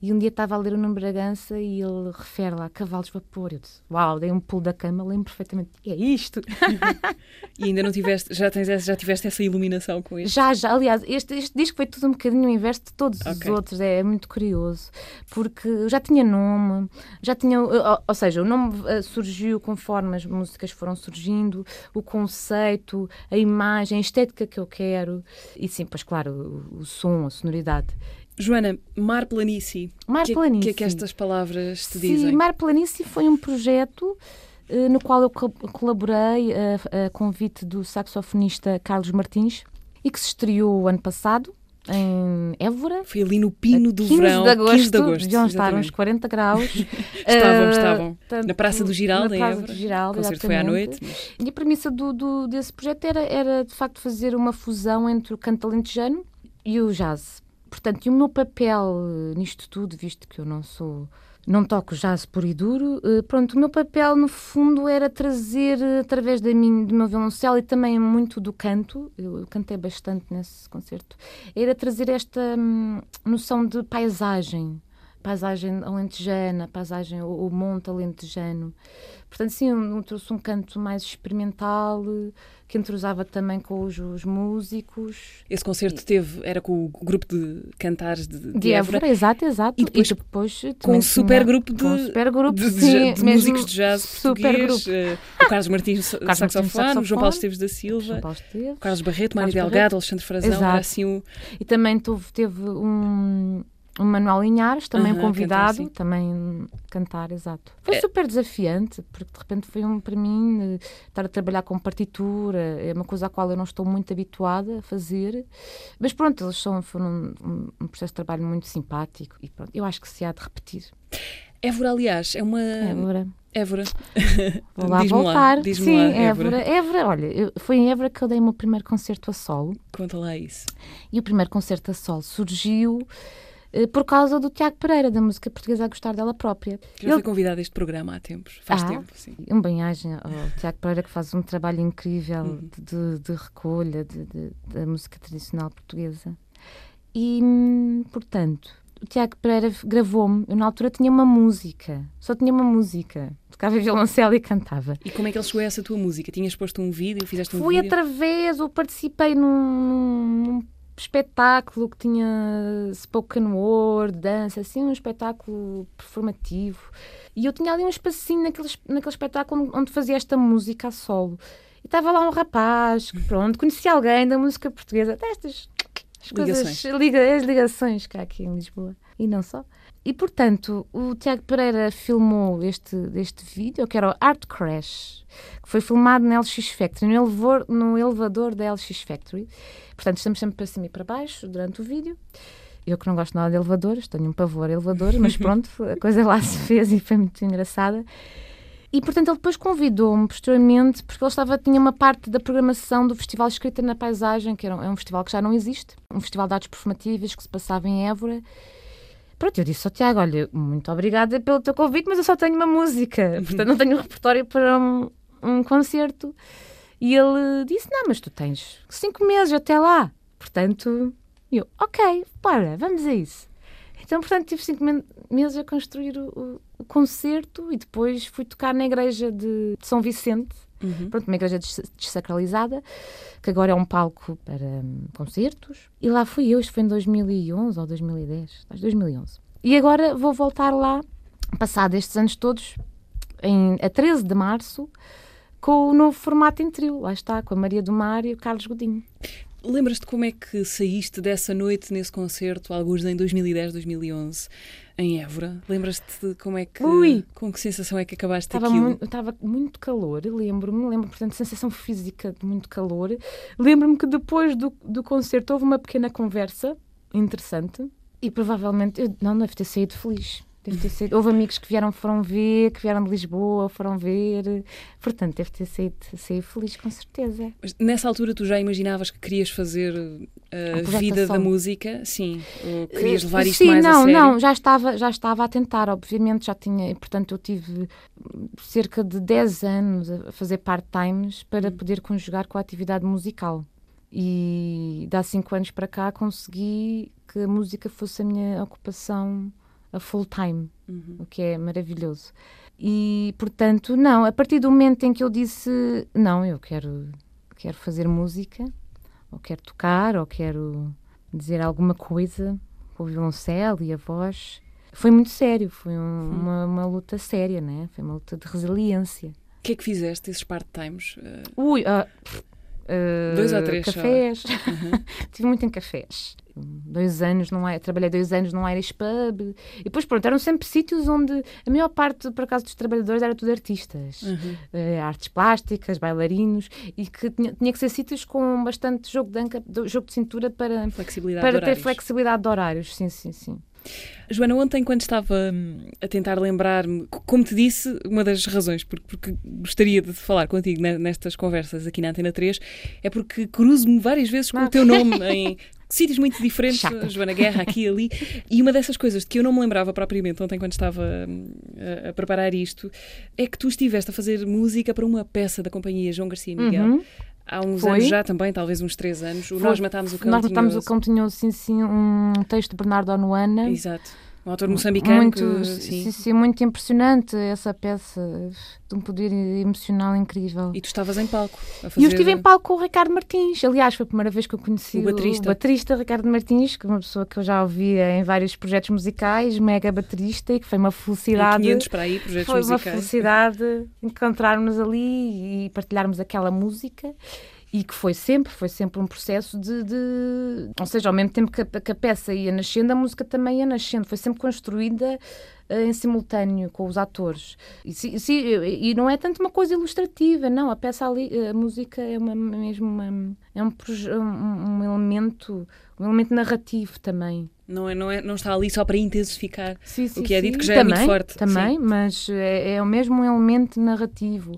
e um dia estava a ler o Nuno Bragança e ele refere lá cavalos vapor. Eu disse, uau, dei um pulo da cama, lembro perfeitamente, é isto. [laughs] E ainda não tiveste, já, tens, essa- já tiveste essa iluminação com este? Já, já. Aliás, este, este disco foi tudo um bocadinho o inverso de todos Ok. os outros. É, muito curioso. Porque eu já tinha nome, já tinha. Ou, ou seja, o nome eh, surgiu conforme as músicas foram surgindo, o conceito, a imagem, a estética que eu quero. E sim, pois claro, o, o som, a sonoridade. Joana, Mar Planície. Mar que, Planície. O que é que estas palavras te Sim, dizem? Mar Planície foi um projeto eh, no qual eu co- colaborei a, a convite do saxofonista Carlos Martins e que se estreou ano passado em Évora. Foi ali no pino do 15 verão, de agosto, 15 de agosto. deviam estar uns 40 graus. [laughs] Estavam, Eh, estavam. tanto Na Praça do Giraldo, na em Praça Évora. do Giraldo, O concerto foi à noite. mas- E a premissa do, do- desse projeto era, era, de facto, fazer uma fusão entre o canto alentejano e o jazz. Portanto, e o meu papel eh, nisto tudo, visto que eu não sou. Não toco jazz puro e duro. eh, Pronto, o meu papel, no fundo, era trazer, eh, através da minha, do meu violoncelo e também muito do canto, eu, cantei bastante nesse concerto, era trazer esta hum, noção de paisagem, paisagem alentejana, paisagem, o monte alentejano. Portanto, sim, eu trouxe um canto mais experimental, eh, que entrosava também com os, os músicos. Esse concerto teve, era com o grupo de cantares de, de De Évora. Évora, exato, exato. E depois com com um super grupo de, um super grupo, de, de- sim, de músicos de jazz super português, grupo. eh, o Carlos Martins Carlos saxofone, o João Paulo Esteves da Silva, João Paulo Esteves. o Carlos Barreto, Mário Delgado, Alexandre Frazão, era assim o... E também teve, teve um, um Manuel Linhares, também Aham, convidado, cantar, também cantar, exato. Foi É. super desafiante, porque de repente foi um, para mim, eh, estar a trabalhar com partitura, é uma coisa à qual eu não estou muito habituada a fazer. Mas pronto, eles são, foram um, um processo de trabalho muito simpático e pronto, eu acho que se há de repetir. Évora, aliás, é uma... Évora. Évora. [laughs] Vou lá voltar. diz-me Sim, lá, Évora. Évora, olha, eu- foi em Évora que eu dei o meu primeiro concerto a solo. Conta lá isso. E o primeiro concerto a solo surgiu por causa do Tiago Pereira, da música portuguesa a gostar dela própria. Já Ele- foi convidado a este programa há tempos. Faz Ah. tempo, sim. Um bem-aja ao Tiago Pereira que faz um trabalho incrível Uhum. de, de recolha de- de- da música tradicional portuguesa. E, portanto, o Tiago Pereira gravou-me. Eu, na altura, tinha uma música. Só tinha uma música. Tocava violoncelo e cantava. E como é que ele chegou a essa tua música? Tinhas posto um vídeo, fizeste um Fui vídeo? através, ou participei num, num espetáculo que tinha spoken word, dança, assim, um espetáculo performativo. E eu tinha ali um espacinho naquele, naquele espetáculo onde fazia esta música a solo. E estava lá um rapaz que, pronto, conhecia alguém da música portuguesa, destas as coisas, Ligações. liga, as ligações há aqui em Lisboa. E não só. E, portanto, o Tiago Pereira filmou este, este vídeo, que era o Art Crash, que foi filmado na LX Factory, no elevador, no elevador da LX Factory. Portanto, estamos sempre para cima e para baixo durante o vídeo. Eu que não gosto nada de elevadores, tenho um pavor a elevadores, mas [laughs] pronto, a coisa lá se fez e foi muito engraçada. E, portanto, ele depois convidou-me posteriormente, porque ele estava, tinha uma parte da programação do Festival Escrita na Paisagem, que era um, é um festival que já não existe, um festival de artes performativas que se passava em Évora. Pronto, eu disse ao Tiago, olha, muito obrigada pelo teu convite, mas eu só tenho uma música, portanto não tenho um repertório para um, um concerto. E ele disse, não, mas tu tens cinco meses até lá. Portanto, eu, ok, bora, vamos a isso. Então, portanto, tive cinco meses a construir o, o- o concerto e depois fui tocar na igreja de São Vicente, Uhum. pronto, uma igreja des- desacralizada, que agora é um palco para hum, concertos. E lá fui eu, isto foi em 2011 ou 2010, acho 2011. E agora vou voltar lá, passado estes anos todos, em, a 13 de março, com o novo formato em trio. Lá está, com a Maria do Mar e o Carlos Godinho. Lembras-te como é que saíste dessa noite nesse concerto, alguns em 2010, 2011, em Évora? Lembras-te de como é que. Ui! Com que sensação é que acabaste Estava aquilo? muito, estava muito calor, lembro-me, lembro, portanto, sensação física de muito calor. Lembro-me que depois do, do concerto houve uma pequena conversa interessante E provavelmente, eu, não, deve ter saído feliz. Deve ter saído. Houve amigos que vieram, foram ver, que vieram de Lisboa, foram ver. Portanto, deve ter saído, saído feliz, com certeza. Mas nessa altura tu já imaginavas que querias fazer a projeto vida a da música? Sim. Ou querias levar isto Sim, mais não, a sério? não, já estava, já estava a tentar, obviamente já tinha, portanto eu tive cerca de 10 anos a fazer part-times para Hum. poder conjugar com a atividade musical. E de há 5 anos para cá consegui que a música fosse a minha ocupação a full-time, Uhum. o que é maravilhoso. E, portanto, não, a partir do momento em que eu disse, não, eu quero, quero fazer música, ou quero tocar, ou quero dizer alguma coisa com o violoncelo e a voz, foi muito sério, foi um- uma, uma luta séria, né? Foi uma luta de resiliência. O que é que fizeste esses part-times? Eh, Ui, ah, pff, ah, Dois ou três só? Cafés. Uhum. [laughs] Estive muito em cafés. Dois anos, não é, trabalhei dois anos num Irish Pub. E depois, pronto, eram sempre sítios onde a maior parte, por acaso, dos trabalhadores era tudo artistas. Uhum. eh, artes plásticas, bailarinos, e que tinha, tinha que ser sítios com bastante jogo de, anca, do- jogo de cintura para, Flexibilidade para ter flexibilidade de horários. Sim, sim, sim. Joana, ontem, quando estava hum, a tentar lembrar-me, como te disse, uma das razões porque, porque gostaria de falar contigo ne- nestas conversas aqui na Antena 3 é porque cruzo-me várias vezes com o teu nome [laughs] em sítios muito diferentes, Chata. Joana Guerra, aqui e ali. E uma dessas coisas de que eu não me lembrava propriamente ontem, quando estava hum, a, a preparar isto, é que tu estiveste a fazer música para uma peça da companhia João Garcia Miguel. Uhum. Há uns Foi. anos já também, talvez uns três anos. O Foi. Nós Matámos o Cão Nós matámos o cão tinhoso, sim, sim, um texto de Bernardo Onuana. Exato. Um autor moçambicano muito, que, sim. sim. sim, muito impressionante essa peça, de um poder emocional incrível. E tu estavas em palco a fazer... E eu estive em palco com o Ricardo Martins. Aliás, foi a primeira vez que eu conheci O baterista. baterista Ricardo Martins, que é uma pessoa que eu já ouvia em vários projetos musicais, mega baterista, e que foi uma Em felicidade. 500 para aí, projetos Foi uma musicais. felicidade encontrarmos ali e partilharmos aquela música e que foi sempre, foi sempre um processo de, de- ou seja, ao mesmo tempo que a, que a peça ia nascendo, a música também ia nascendo, foi sempre construída eh, em simultâneo com os atores. E, se- se- e não é tanto uma coisa ilustrativa, não, a peça ali, a música é uma, mesmo uma, é um, um, um elemento, um elemento narrativo também. Não, é, não, é, não está ali só para intensificar. Sim, sim, que é sim. dito que já é muito Também, forte, Também, mas é, é o mesmo elemento narrativo.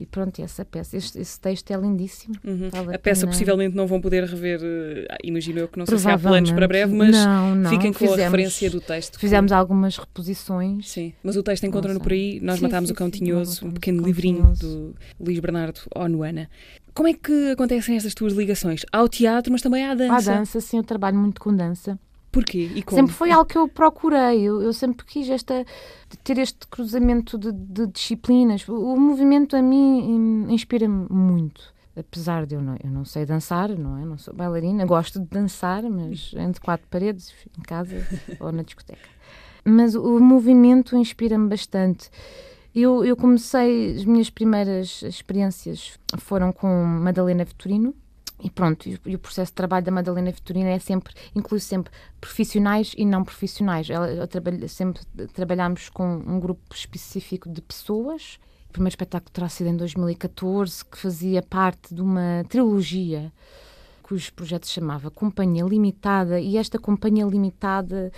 E pronto, essa peça, este- esse texto é lindíssimo. Uhum. Vale a A peça pena. possivelmente não vão poder rever, eh, imagino eu que não sei se há planos para breve, mas não, não, fiquem com fizemos, a referência do texto. Fizemos algumas reposições. Sim, mas o texto encontra-no por aí. Nós Sim, matámos sim, o Cão Tinhoso, um pequeno livrinho do Luís Bernardo Onuana. Como é que acontecem estas tuas ligações? Ao teatro, mas também à dança. À dança, sim, eu trabalho muito com dança. Porquê e como? Sempre foi algo que eu procurei. Eu, eu sempre quis esta, ter este cruzamento de, de disciplinas. O, o movimento a mim inspira-me muito. Apesar de eu não, eu não sei dançar, não é? Não sou bailarina, gosto de dançar, mas entre quatro paredes, em casa [laughs] ou na discoteca. Mas o movimento inspira-me bastante. Eu, eu comecei, as minhas primeiras experiências foram com Madalena Vitorino, e pronto, e, o- processo de trabalho da Madalena Vitorina é sempre, inclui sempre profissionais e não profissionais. Ela, trabalho, sempre trabalhamos com um grupo específico de pessoas. O primeiro espetáculo terá sido em 2014, que fazia parte de uma trilogia cujo projeto se chamava Companhia Limitada, e esta Companhia Limitada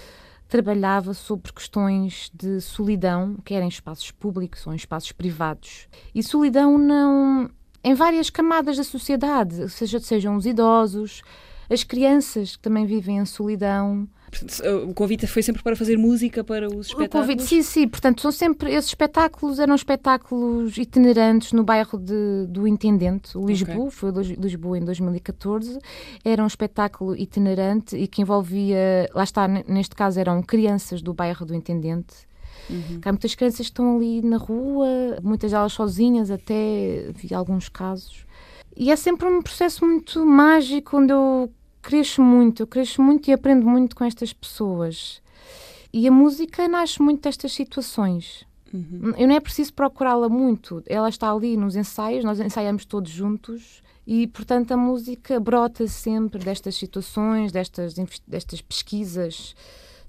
trabalhava sobre questões de solidão, quer em espaços públicos ou em espaços privados. E solidão não em várias camadas da sociedade, seja sejam os idosos, as crianças que também vivem em solidão. Portanto, O convite foi sempre para fazer música para os O espetáculos? convite, sim, sim, portanto, são sempre esses espetáculos eram espetáculos itinerantes no bairro de, do Intendente, o Lisboa, foi o Lis- Lisboa em 2014. Era um espetáculo itinerante e que envolvia, lá está, ne- neste caso eram crianças do bairro do Intendente. Uhum. Há muitas crianças que estão ali na rua, muitas delas sozinhas, até vi alguns casos. E é sempre um processo muito mágico onde eu cresço muito, eu cresço muito e aprendo muito com estas pessoas. E a música nasce muito destas situações. Uhum. Eu não é preciso procurá-la muito, ela está ali nos ensaios, nós ensaiamos todos juntos e, portanto, a música brota sempre destas situações, destas, destas pesquisas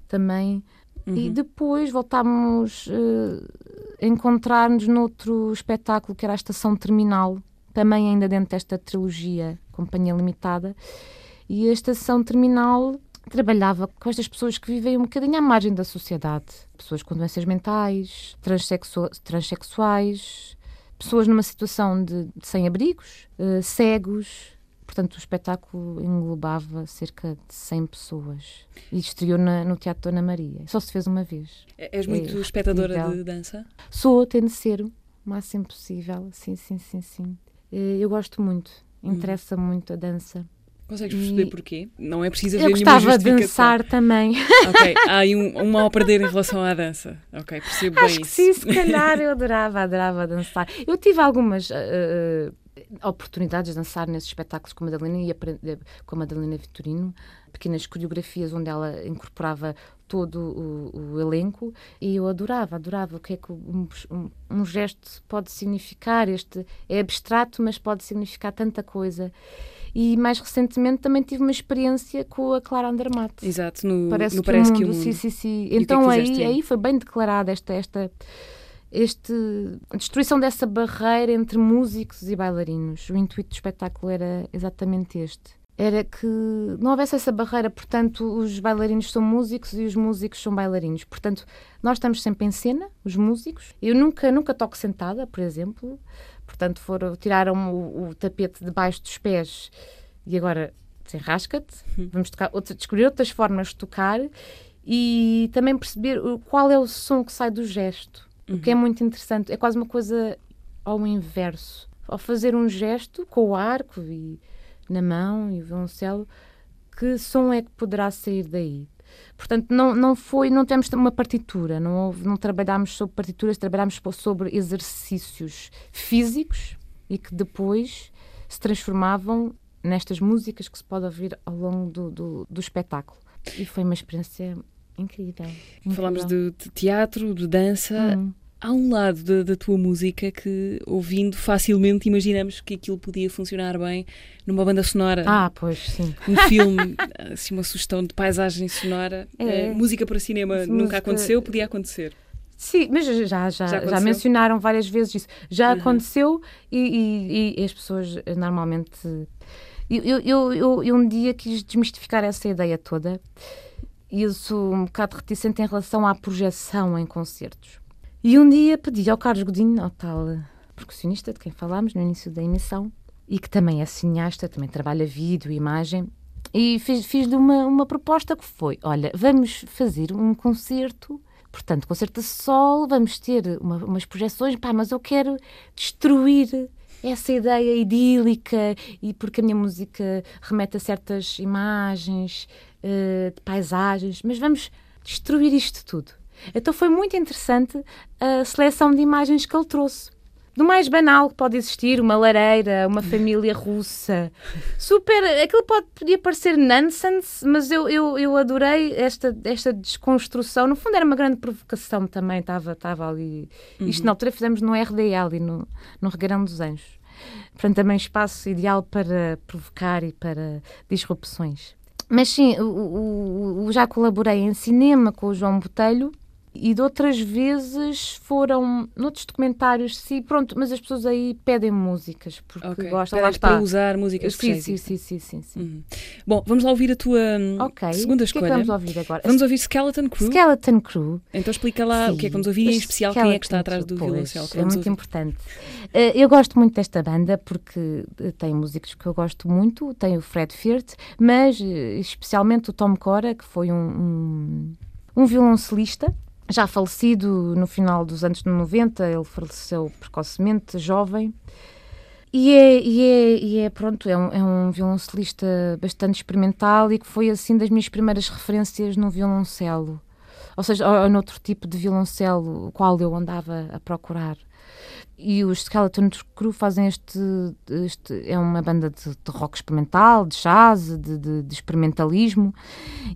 também. E depois voltámos eh, a encontrar-nos noutro espetáculo que era a Estação Terminal, também ainda dentro desta trilogia Companhia Limitada. E a Estação Terminal trabalhava com estas pessoas que vivem um bocadinho à margem da sociedade. Pessoas com doenças mentais, transexu transexuais, pessoas numa situação de, de sem-abrigos, uh, cegos. Portanto, o espetáculo englobava cerca de 100 pessoas e estreou na, no Teatro Dona Maria. Só se fez uma vez. É, és muito é espectadora de dança? Sou, tendo de ser o máximo possível. Sim, sim, sim, sim. Eh, eu gosto muito, hum. interessa hum. muito a dança. Consegues perceber e... porquê? Não é preciso haver Eu gostava de dançar também. [laughs] Ok, há aí um, um mal perder em relação à dança. Ok, percebo Acho bem que isso. sim, se [laughs] calhar eu adorava, adorava dançar. Eu tive algumas uh, oportunidades de dançar nesses espetáculos com a Madalena e aprender, com a Madalena Vitorino, pequenas coreografias onde ela incorporava todo o, o, elenco e eu adorava, adorava o que é que um, um, um gesto pode significar. Este é abstrato, mas pode significar tanta coisa. E mais recentemente também tive uma experiência com a Clara Andermatt. Exato, no Parece, no que, parece o mundo, que o mundo. Sim, sim, sim. É então aí, aí foi bem declarada esta, esta este, a destruição dessa barreira entre músicos e bailarinos. O intuito do espetáculo era exatamente este. Era que não houvesse essa barreira, portanto, os bailarinos são músicos e os músicos são bailarinos. Portanto, nós estamos sempre em cena, os músicos. Eu nunca, nunca toco sentada, por exemplo. Portanto, foram, tiraram o, o tapete debaixo dos pés e agora desenrasca-te. Hum. Vamos tocar, outra, descobrir outras formas de tocar e também perceber qual é o som que sai do gesto. Uhum. O que é uhum. muito interessante. É quase uma coisa ao inverso. Ao fazer um gesto com o arco e na mão e o violoncelo, que som é que poderá sair daí? Portanto, não, não foi, não temos uma partitura, não, houve, não trabalhámos sobre partituras, trabalhámos sobre exercícios físicos e que depois se transformavam nestas músicas que se pode ouvir ao longo do, do, do espetáculo. E foi uma experiência incrível. Falámos de, de, teatro, de dança. Hum. Há um lado da, da, tua música que, ouvindo, facilmente imaginamos que aquilo podia funcionar bem numa banda sonora. Ah, pois, sim. Um filme, assim, uma sugestão de paisagem sonora. É. Uh, música para cinema música... nunca aconteceu, podia acontecer. Sim, mas já, já, já, já, mencionaram várias vezes isso. Já uhum. aconteceu e, e, e, as pessoas eh, normalmente. Eu, eu, eu, eu, um dia quis desmistificar essa ideia toda e eu sou um bocado reticente em relação à projeção em concertos. E um dia pedi ao Carlos Godinho, ao tal percussionista de quem falámos no início da emissão, e que também é cineasta, também trabalha vídeo e imagem, e fiz-lhe uma, uma proposta que foi: olha, vamos fazer um concerto Portanto, concerto de sol, vamos ter uma, umas projeções, pá, mas eu quero destruir essa ideia idílica e porque a minha música remete a certas imagens uh, de paisagens, mas vamos destruir isto tudo. Então foi muito interessante a seleção de imagens que ele trouxe do mais banal que pode existir, uma lareira, uma família russa. Super. Aquilo pode, podia parecer nonsense, mas eu, eu, eu adorei esta, esta desconstrução. No fundo, era uma grande provocação também. Estava, estava ali. Uhum. Isto na altura fizemos no RDL ali no, no Regueirão dos Anjos. Portanto, também espaço ideal para provocar e para disrupções. Mas sim, o, já colaborei em cinema com o João Botelho e de outras vezes foram noutros documentários, sim, pronto, mas as pessoas aí pedem músicas porque okay. gostam está. para usar músicas sim, sim, sim, sim, sim, sim. Uhum. Bom, vamos lá ouvir a tua okay. segunda escolha. O que é que vamos ouvir agora? Vamos ouvir Skeleton Crew. Skeleton Crew. Então explica lá sim. o que é que vamos ouvir, em especial quem é que está atrás do violoncelo. É muito ouvir. importante. Uh, eu gosto muito desta banda porque eh, tem músicos que eu gosto muito, tem o Fred Firth, mas uh, especialmente o Tom Cora, que foi um, um, um violoncelista já falecido no final dos anos 90, ele faleceu precocemente, jovem. E é, e é, e é pronto, é um, é um violoncelista bastante experimental e que foi assim das minhas primeiras referências no violoncelo. Ou seja, ou, ou noutro tipo de violoncelo, o qual eu andava a procurar e os Skeleton Crew fazem este, este é uma banda de, de rock experimental, de jazz, de, de, de experimentalismo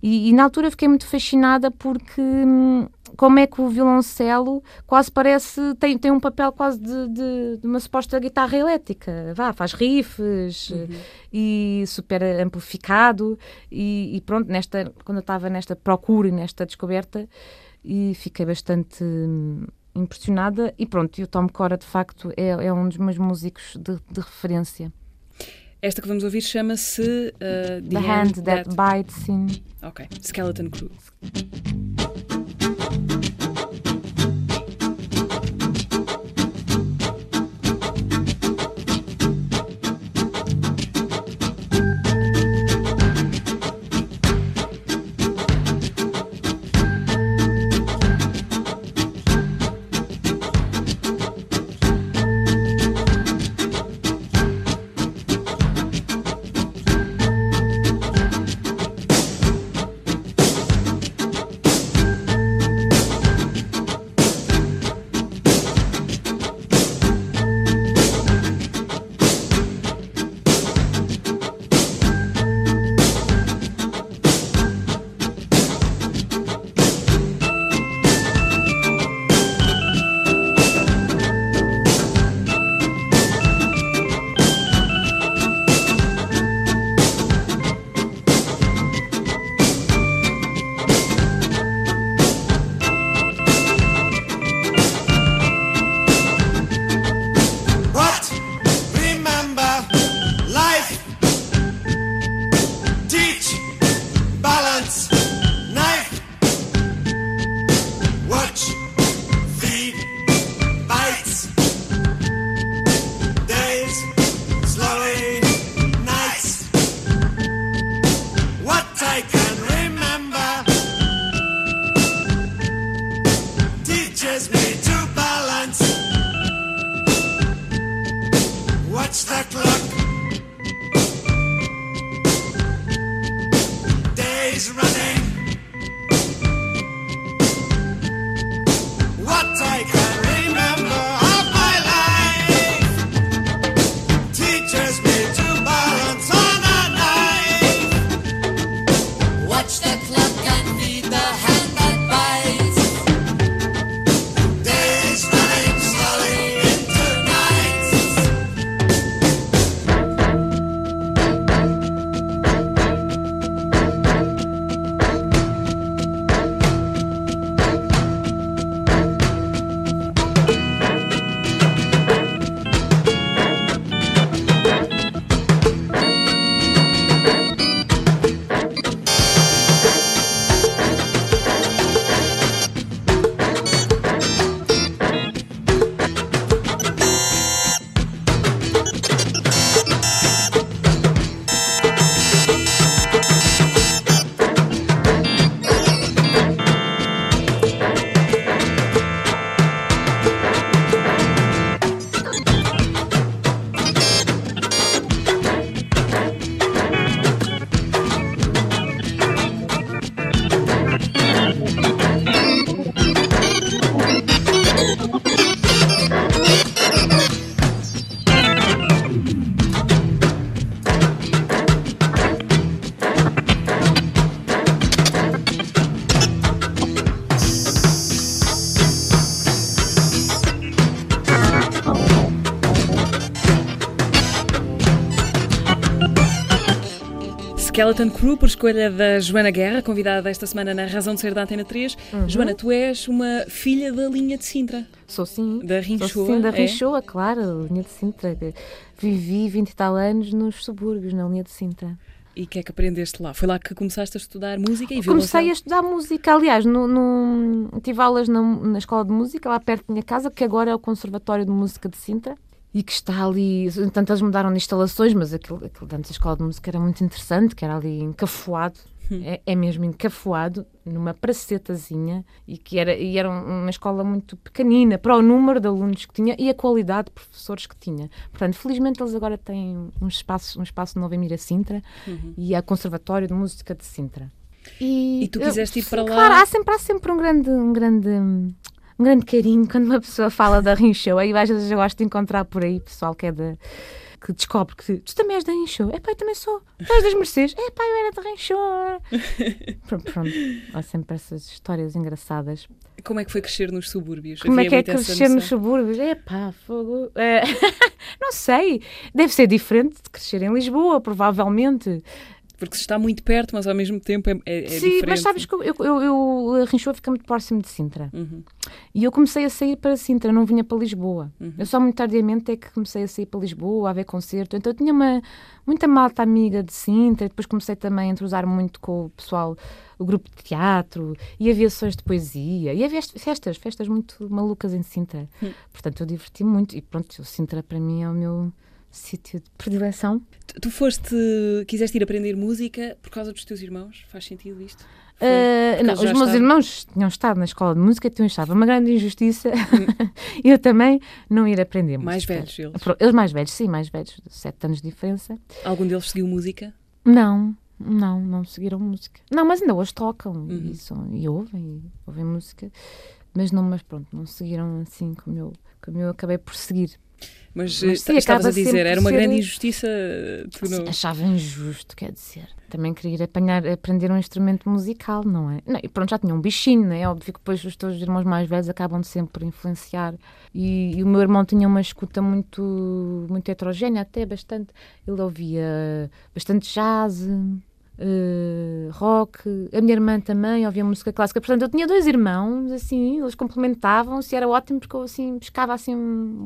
e, e, na altura fiquei muito fascinada porque hum, como é que o violoncelo quase parece tem, tem um papel quase de, de uma suposta guitarra elétrica, vá, faz riffs uhum. e super amplificado e, e pronto, nesta, quando eu estava nesta procura e nesta descoberta e fiquei bastante hum, impressionada e pronto, e o Tom Cora de facto é, é um dos meus músicos de, de referência. Esta que vamos ouvir chama-se uh, The, Hand That, Bites In. Ok, Skeleton Crew. Skeleton Crew, por escolha da Joana Guerra, convidada esta semana na Razão de Ser da Antena 3. Joana, tu és uma filha da linha de Sintra. Sou sim. Da Rinchoa, Sou sim, da é? Rinchoa, claro, linha de Sintra. Vivi 20 e tal anos nos subúrbios, na linha de Sintra. E o que é que aprendeste lá? Foi lá que começaste a estudar música e violoncelo? Comecei a estudar música, aliás, no, no- tive aulas na, na escola de música, lá perto da minha casa, que agora é o Conservatório de Música de Sintra. E que está ali, tanto eles mudaram de instalações, mas aquilo, aquilo antes a escola de música era muito interessante, que era ali encafuado, é, é mesmo encafuado, numa pracetazinha, e que era, e era um- uma escola muito pequenina para o número de alunos que tinha e a qualidade de professores que tinha. Portanto, felizmente eles agora têm um espaço, um espaço novo em Mira Sintra e há Conservatório de Música de Sintra. E tu quiseste ir para lá? Claro, há sempre, há sempre um grande, um grande, um grande carinho quando uma pessoa fala da Rinchou. Aí às vezes eu gosto de encontrar por aí pessoal que é da que descobre que tu também és da Rinchou. É pá, eu também sou. Tu és das Mercedes. É pá, eu era da Rinchou. [laughs] pronto, pronto. Há sempre essas histórias engraçadas. Como é que foi crescer nos subúrbios? Como é Havia que é muito essa crescer nos subúrbios? É pá, fogo. É, [laughs] não sei. Deve ser diferente de crescer em Lisboa, provavelmente. Porque se está muito perto, mas ao mesmo tempo é, é, é Sim, diferente. mas sabes que eu, eu, eu, fica muito próximo de Sintra. Uhum. E eu comecei a sair para Sintra, não vinha para Lisboa. Uhum. Eu só muito tardiamente é que comecei a sair para Lisboa, a ver concerto. Então eu tinha uma, muita malta amiga de Sintra, depois comecei também a entrosar muito com o pessoal, o grupo de teatro, e havia sessões de poesia, e havia festas, festas muito malucas em Sintra. Hum. Portanto, eu diverti muito, e pronto, o Sintra para mim é o meu sítio de predileção. Tu, tu foste, quiseste ir aprender música por causa dos teus irmãos? Faz sentido isto? Uh, não, os meus estavam- irmãos tinham estado na escola de música, tinham estado uma grande injustiça. [laughs] eu também não ir aprender música. Mais velhos eles. Eles mais velhos, sim, mais velhos, sete anos de diferença. Algum deles seguiu música? Não, não, não seguiram música. Não, mas ainda hoje tocam Uhum. e, são- e ouvem, e ouvem música. Mas não, mas pronto, não seguiram assim como eu, como eu acabei por seguir. Mas, Mas eh, sim, estavas a dizer, era uma ser- grande injustiça. eh, Tu não... achava injusto, quer dizer. Também queria ir apanhar, aprender um instrumento musical, não é? Não, e pronto, já tinha um bichinho, não é? Óbvio que depois os teus irmãos mais velhos acabam de sempre por influenciar. E, e o meu irmão tinha uma escuta muito, muito heterogénea, até bastante. Ele ouvia bastante jazz, eh, rock. A minha irmã também ouvia música clássica. Portanto, eu tinha dois irmãos, assim, eles complementavam-se e era ótimo porque eu, assim, pescava, assim,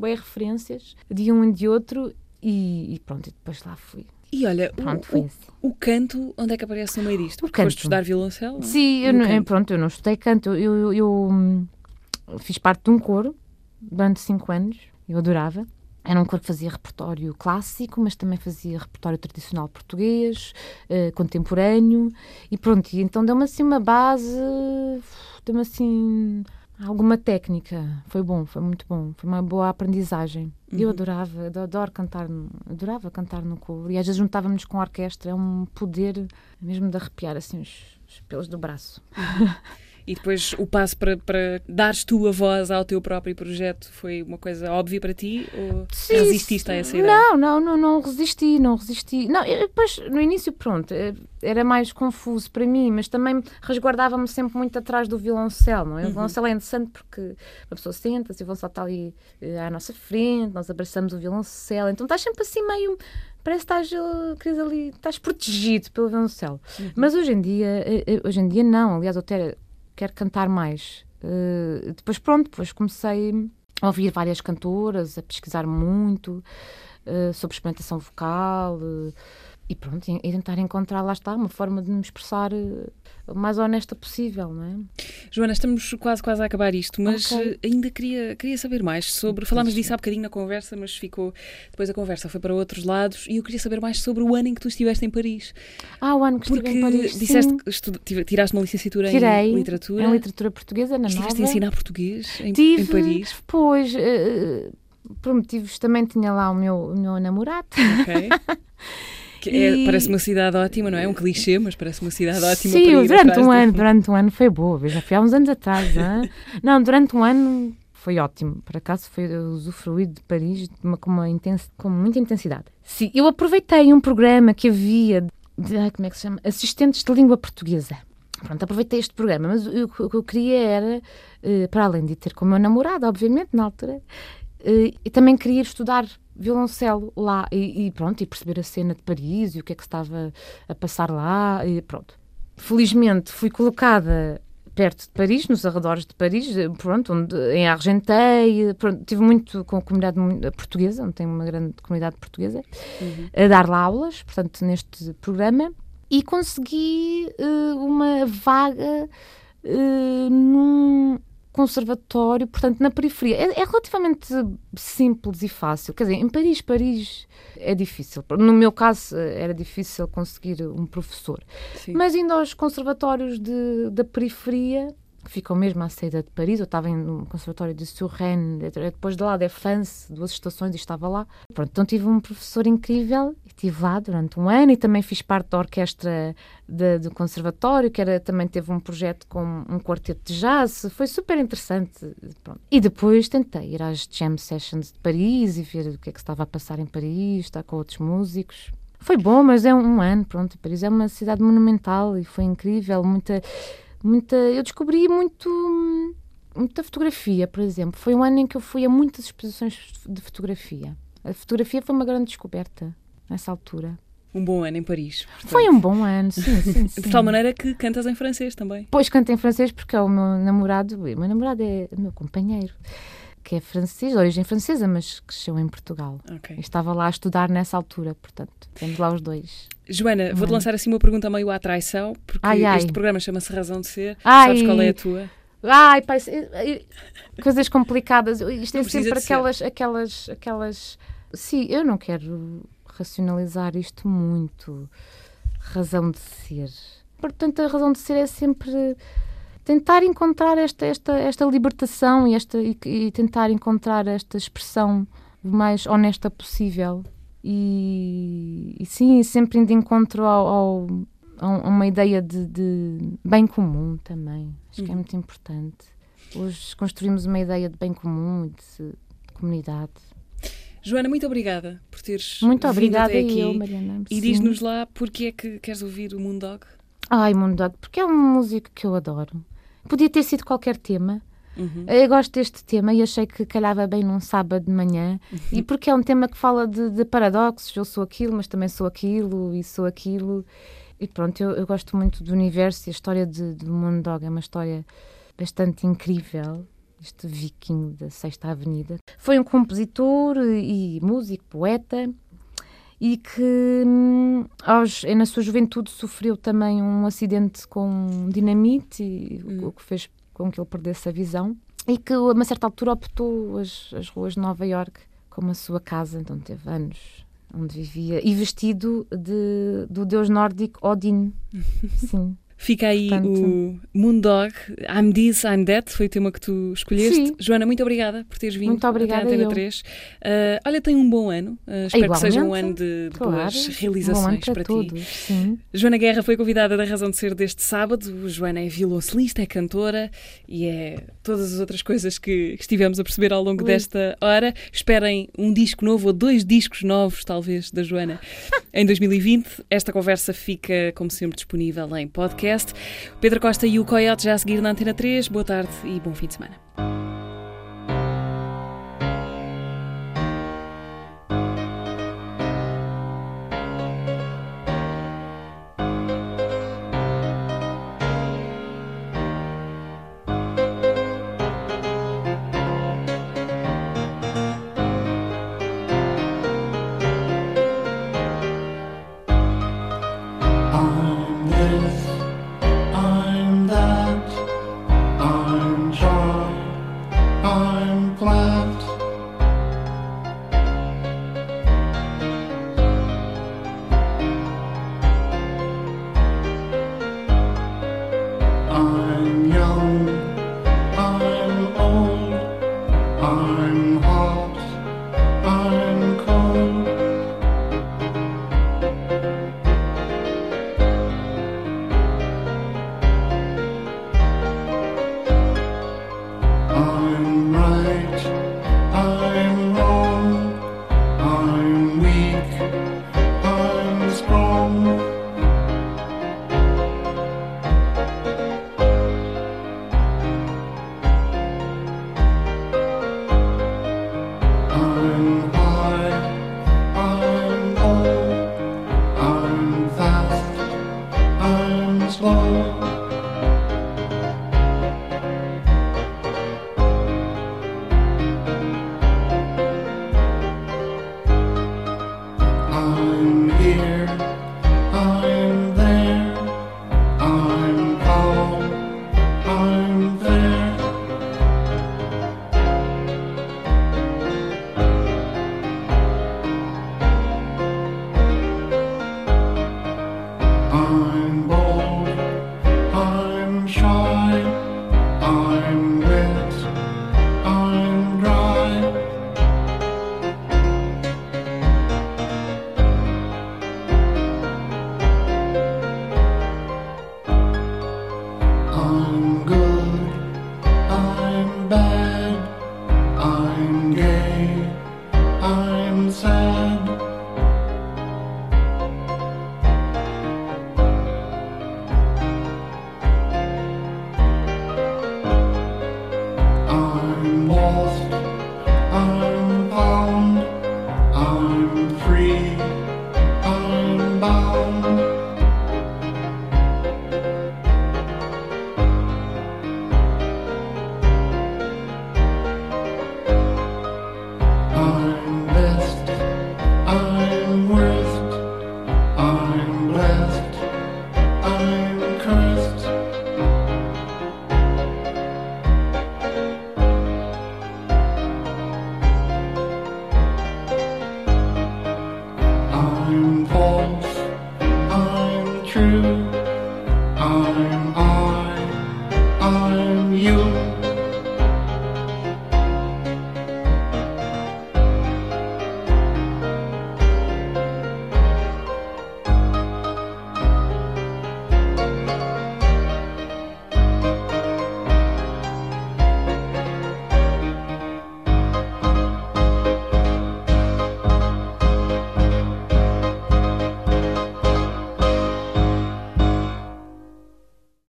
bem referências de um e de outro. E, e pronto, e depois lá fui. E olha, o- Pronto, o, assim. o canto, onde é que aparece no meio disto? Porque foste estudar violoncelo? é? Sim, eu, não- canto. pronto, eu não estudei canto. Eu, eu- eu, hum, fiz parte de um coro durante cinco anos. Eu adorava. Era um coro que fazia repertório clássico, mas também fazia repertório tradicional português, eh, contemporâneo. E pronto, e então deu-me assim uma base, deu-me assim alguma técnica. Foi bom, foi muito bom. Foi uma boa aprendizagem. E Eu Uhum. adorava, adoro cantar, adorava cantar no coro. E às vezes juntávamos com a orquestra. É um poder mesmo de arrepiar assim os, os pelos do braço. [laughs] E depois o passo para, para dares tu a voz ao teu próprio projeto foi uma coisa óbvia para ti? Ou Sim, resististe a essa ideia? Não, não, não, não resisti, não resisti. Não, depois, no início, pronto, eh, era mais confuso para mim, mas também resguardava-me sempre muito atrás do violoncelo, não é? O Uhum. violoncelo é interessante porque a pessoa senta-se, o violoncelo está ali eh, à nossa frente, nós abraçamos o violoncelo, então estás sempre assim meio. Parece que estás, eh, queres ali, estás protegido pelo violoncelo. Uhum. Mas hoje em dia, hoje em dia não, aliás, eu até quero cantar mais. Eh, depois, pronto, depois comecei a ouvir várias cantoras, a pesquisar muito eh, sobre experimentação vocal eh, e pronto, e, tentar encontrar, lá está, uma forma de me expressar eh, o mais honesta possível, não é? Joana, estamos quase, quase a acabar isto, mas Ok. eh, ainda queria, queria saber mais sobre. Falámos disso há bocadinho na conversa, mas ficou. Depois a conversa foi para outros lados e eu queria saber mais sobre o ano em que tu estiveste em Paris. Ah, o ano que Porque estive em Paris, disseste sim, que tiraste uma licenciatura tirei em literatura. em literatura portuguesa, na Estiveste Nova. a ensinar português em, Tive, em Paris. Pois, eh, por motivos, também tinha lá o meu, o meu namorado. Ok. [laughs] Que é- E- parece uma cidade ótima, não é? É um clichê, mas parece uma cidade ótima Sim, durante um de- ano, durante um ano foi boa, já fui há uns anos atrás. hã? [laughs] Não, durante um ano foi ótimo. Por acaso foi eu usufruí de Paris de uma- com, uma com muita intensidade. Sim, eu aproveitei um programa que havia de, ai, como é que se chama? Assistentes de língua portuguesa. Pronto, aproveitei este programa, mas o, o que eu queria era, eh, para além de ter com o meu namorado, obviamente, na altura, eh, e também queria estudar violoncelo lá e, e pronto, e perceber a cena de Paris e o que é que estava a passar lá e pronto. Felizmente fui colocada perto de Paris, nos arredores de Paris, eh, pronto, onde, em Argentei, pronto, tive muito com a comunidade mu- portuguesa, onde tem uma grande comunidade portuguesa, a dar lá aulas, portanto, neste programa, e consegui eh, uma vaga eh, num conservatório, portanto, na periferia. É, é relativamente simples e fácil. Quer dizer, em Paris, Paris é difícil. No meu caso, era difícil conseguir um professor. Sim. Mas indo aos conservatórios de- da periferia, que ficam mesmo à saída de Paris, eu estava no conservatório de Surrennes, depois de lá de France, duas estações, e estava lá. Pronto, então tive um professor incrível, e estive lá durante um ano, e também fiz parte da orquestra de- do conservatório, que era, também teve um projeto com um quarteto de jazz, foi super interessante. Pronto. E depois tentei ir às jam sessions de Paris e ver o que é que estava a passar em Paris, estar com outros músicos. Foi bom, mas é um, um ano, pronto. Paris é uma cidade monumental e foi incrível. Muita, muita. Eu descobri muito, muita fotografia, por exemplo. Foi um ano em que eu fui a muitas exposições de fotografia. A fotografia foi uma grande descoberta nessa altura. um bom ano em Paris. portanto. Foi um bom ano, sim, sim, [laughs] sim. De tal maneira que cantas em francês também. Depois canto em francês porque é o meu namorado, o meu namorado é o meu companheiro, que é francês, de origem francesa, mas cresceu em Portugal. Ok. E estava lá a estudar nessa altura, portanto, temos lá os dois. Joana, vou-te lançar assim uma pergunta meio à traição, porque Ai, ai. este programa chama-se Razão de Ser. Ai. Sabes qual é a tua? Ai, pai, coisas complicadas. Isto é sempre ser. aquelas, aquelas, aquelas. Sim, eu não quero racionalizar isto muito. Razão de ser. Portanto, a razão de ser é sempre tentar encontrar esta, esta, esta libertação e, esta, e, e tentar encontrar esta expressão o mais honesta possível. E, e sim, sempre indo de encontro ao, ao- a um- uma ideia de, de bem comum também. Acho que é Uhum. muito importante. Hoje construímos uma ideia de bem comum e de, de comunidade. Joana, muito obrigada por teres Muito obrigada até aqui. eu, Mariana. E diz-nos lá porque é que queres ouvir o Moondog. Ai, Moondog, porque é uma música que eu adoro. Podia ter sido qualquer tema. Uhum. Eu gosto deste tema e achei que calhava bem num sábado de manhã. E porque é um tema que fala de, de paradoxos. Eu sou aquilo, mas também sou aquilo e sou aquilo. E pronto, eu, eu gosto muito do universo e a história de, de Moondog é uma história bastante incrível. Este viking da Sexta Avenida. Foi um compositor e músico, poeta, e que hum, aos, na sua juventude sofreu também um acidente com dinamite, e o- o que fez com que ele perdesse a visão, e que a uma certa altura optou as, as ruas de Nova Iorque como a sua casa, então teve anos onde vivia, e vestido de, do deus nórdico Odin. [laughs] Sim. Fica aí Portanto- o Moondog, I'm This, I'm That, foi o tema que tu escolheste. Sim. Joana, muito obrigada por teres vindo Muito obrigada até Antena eu. 3. Ah, olha, tem um bom ano. Ah, espero que seja um Igualmente. ano de, de Claro. boas realizações para, para ti. todos. Sim. Joana Guerra foi convidada da Razão de Ser deste sábado. Joana é violoncelista, é cantora e é todas as outras coisas que estivemos a perceber ao longo Ui. desta hora. Esperem um disco novo ou dois discos novos, talvez, da Joana em 2020. Esta conversa fica, como sempre, disponível em podcast. Pedro Costa e o Coyote já a seguir na Antena 3. Boa tarde e bom fim de semana.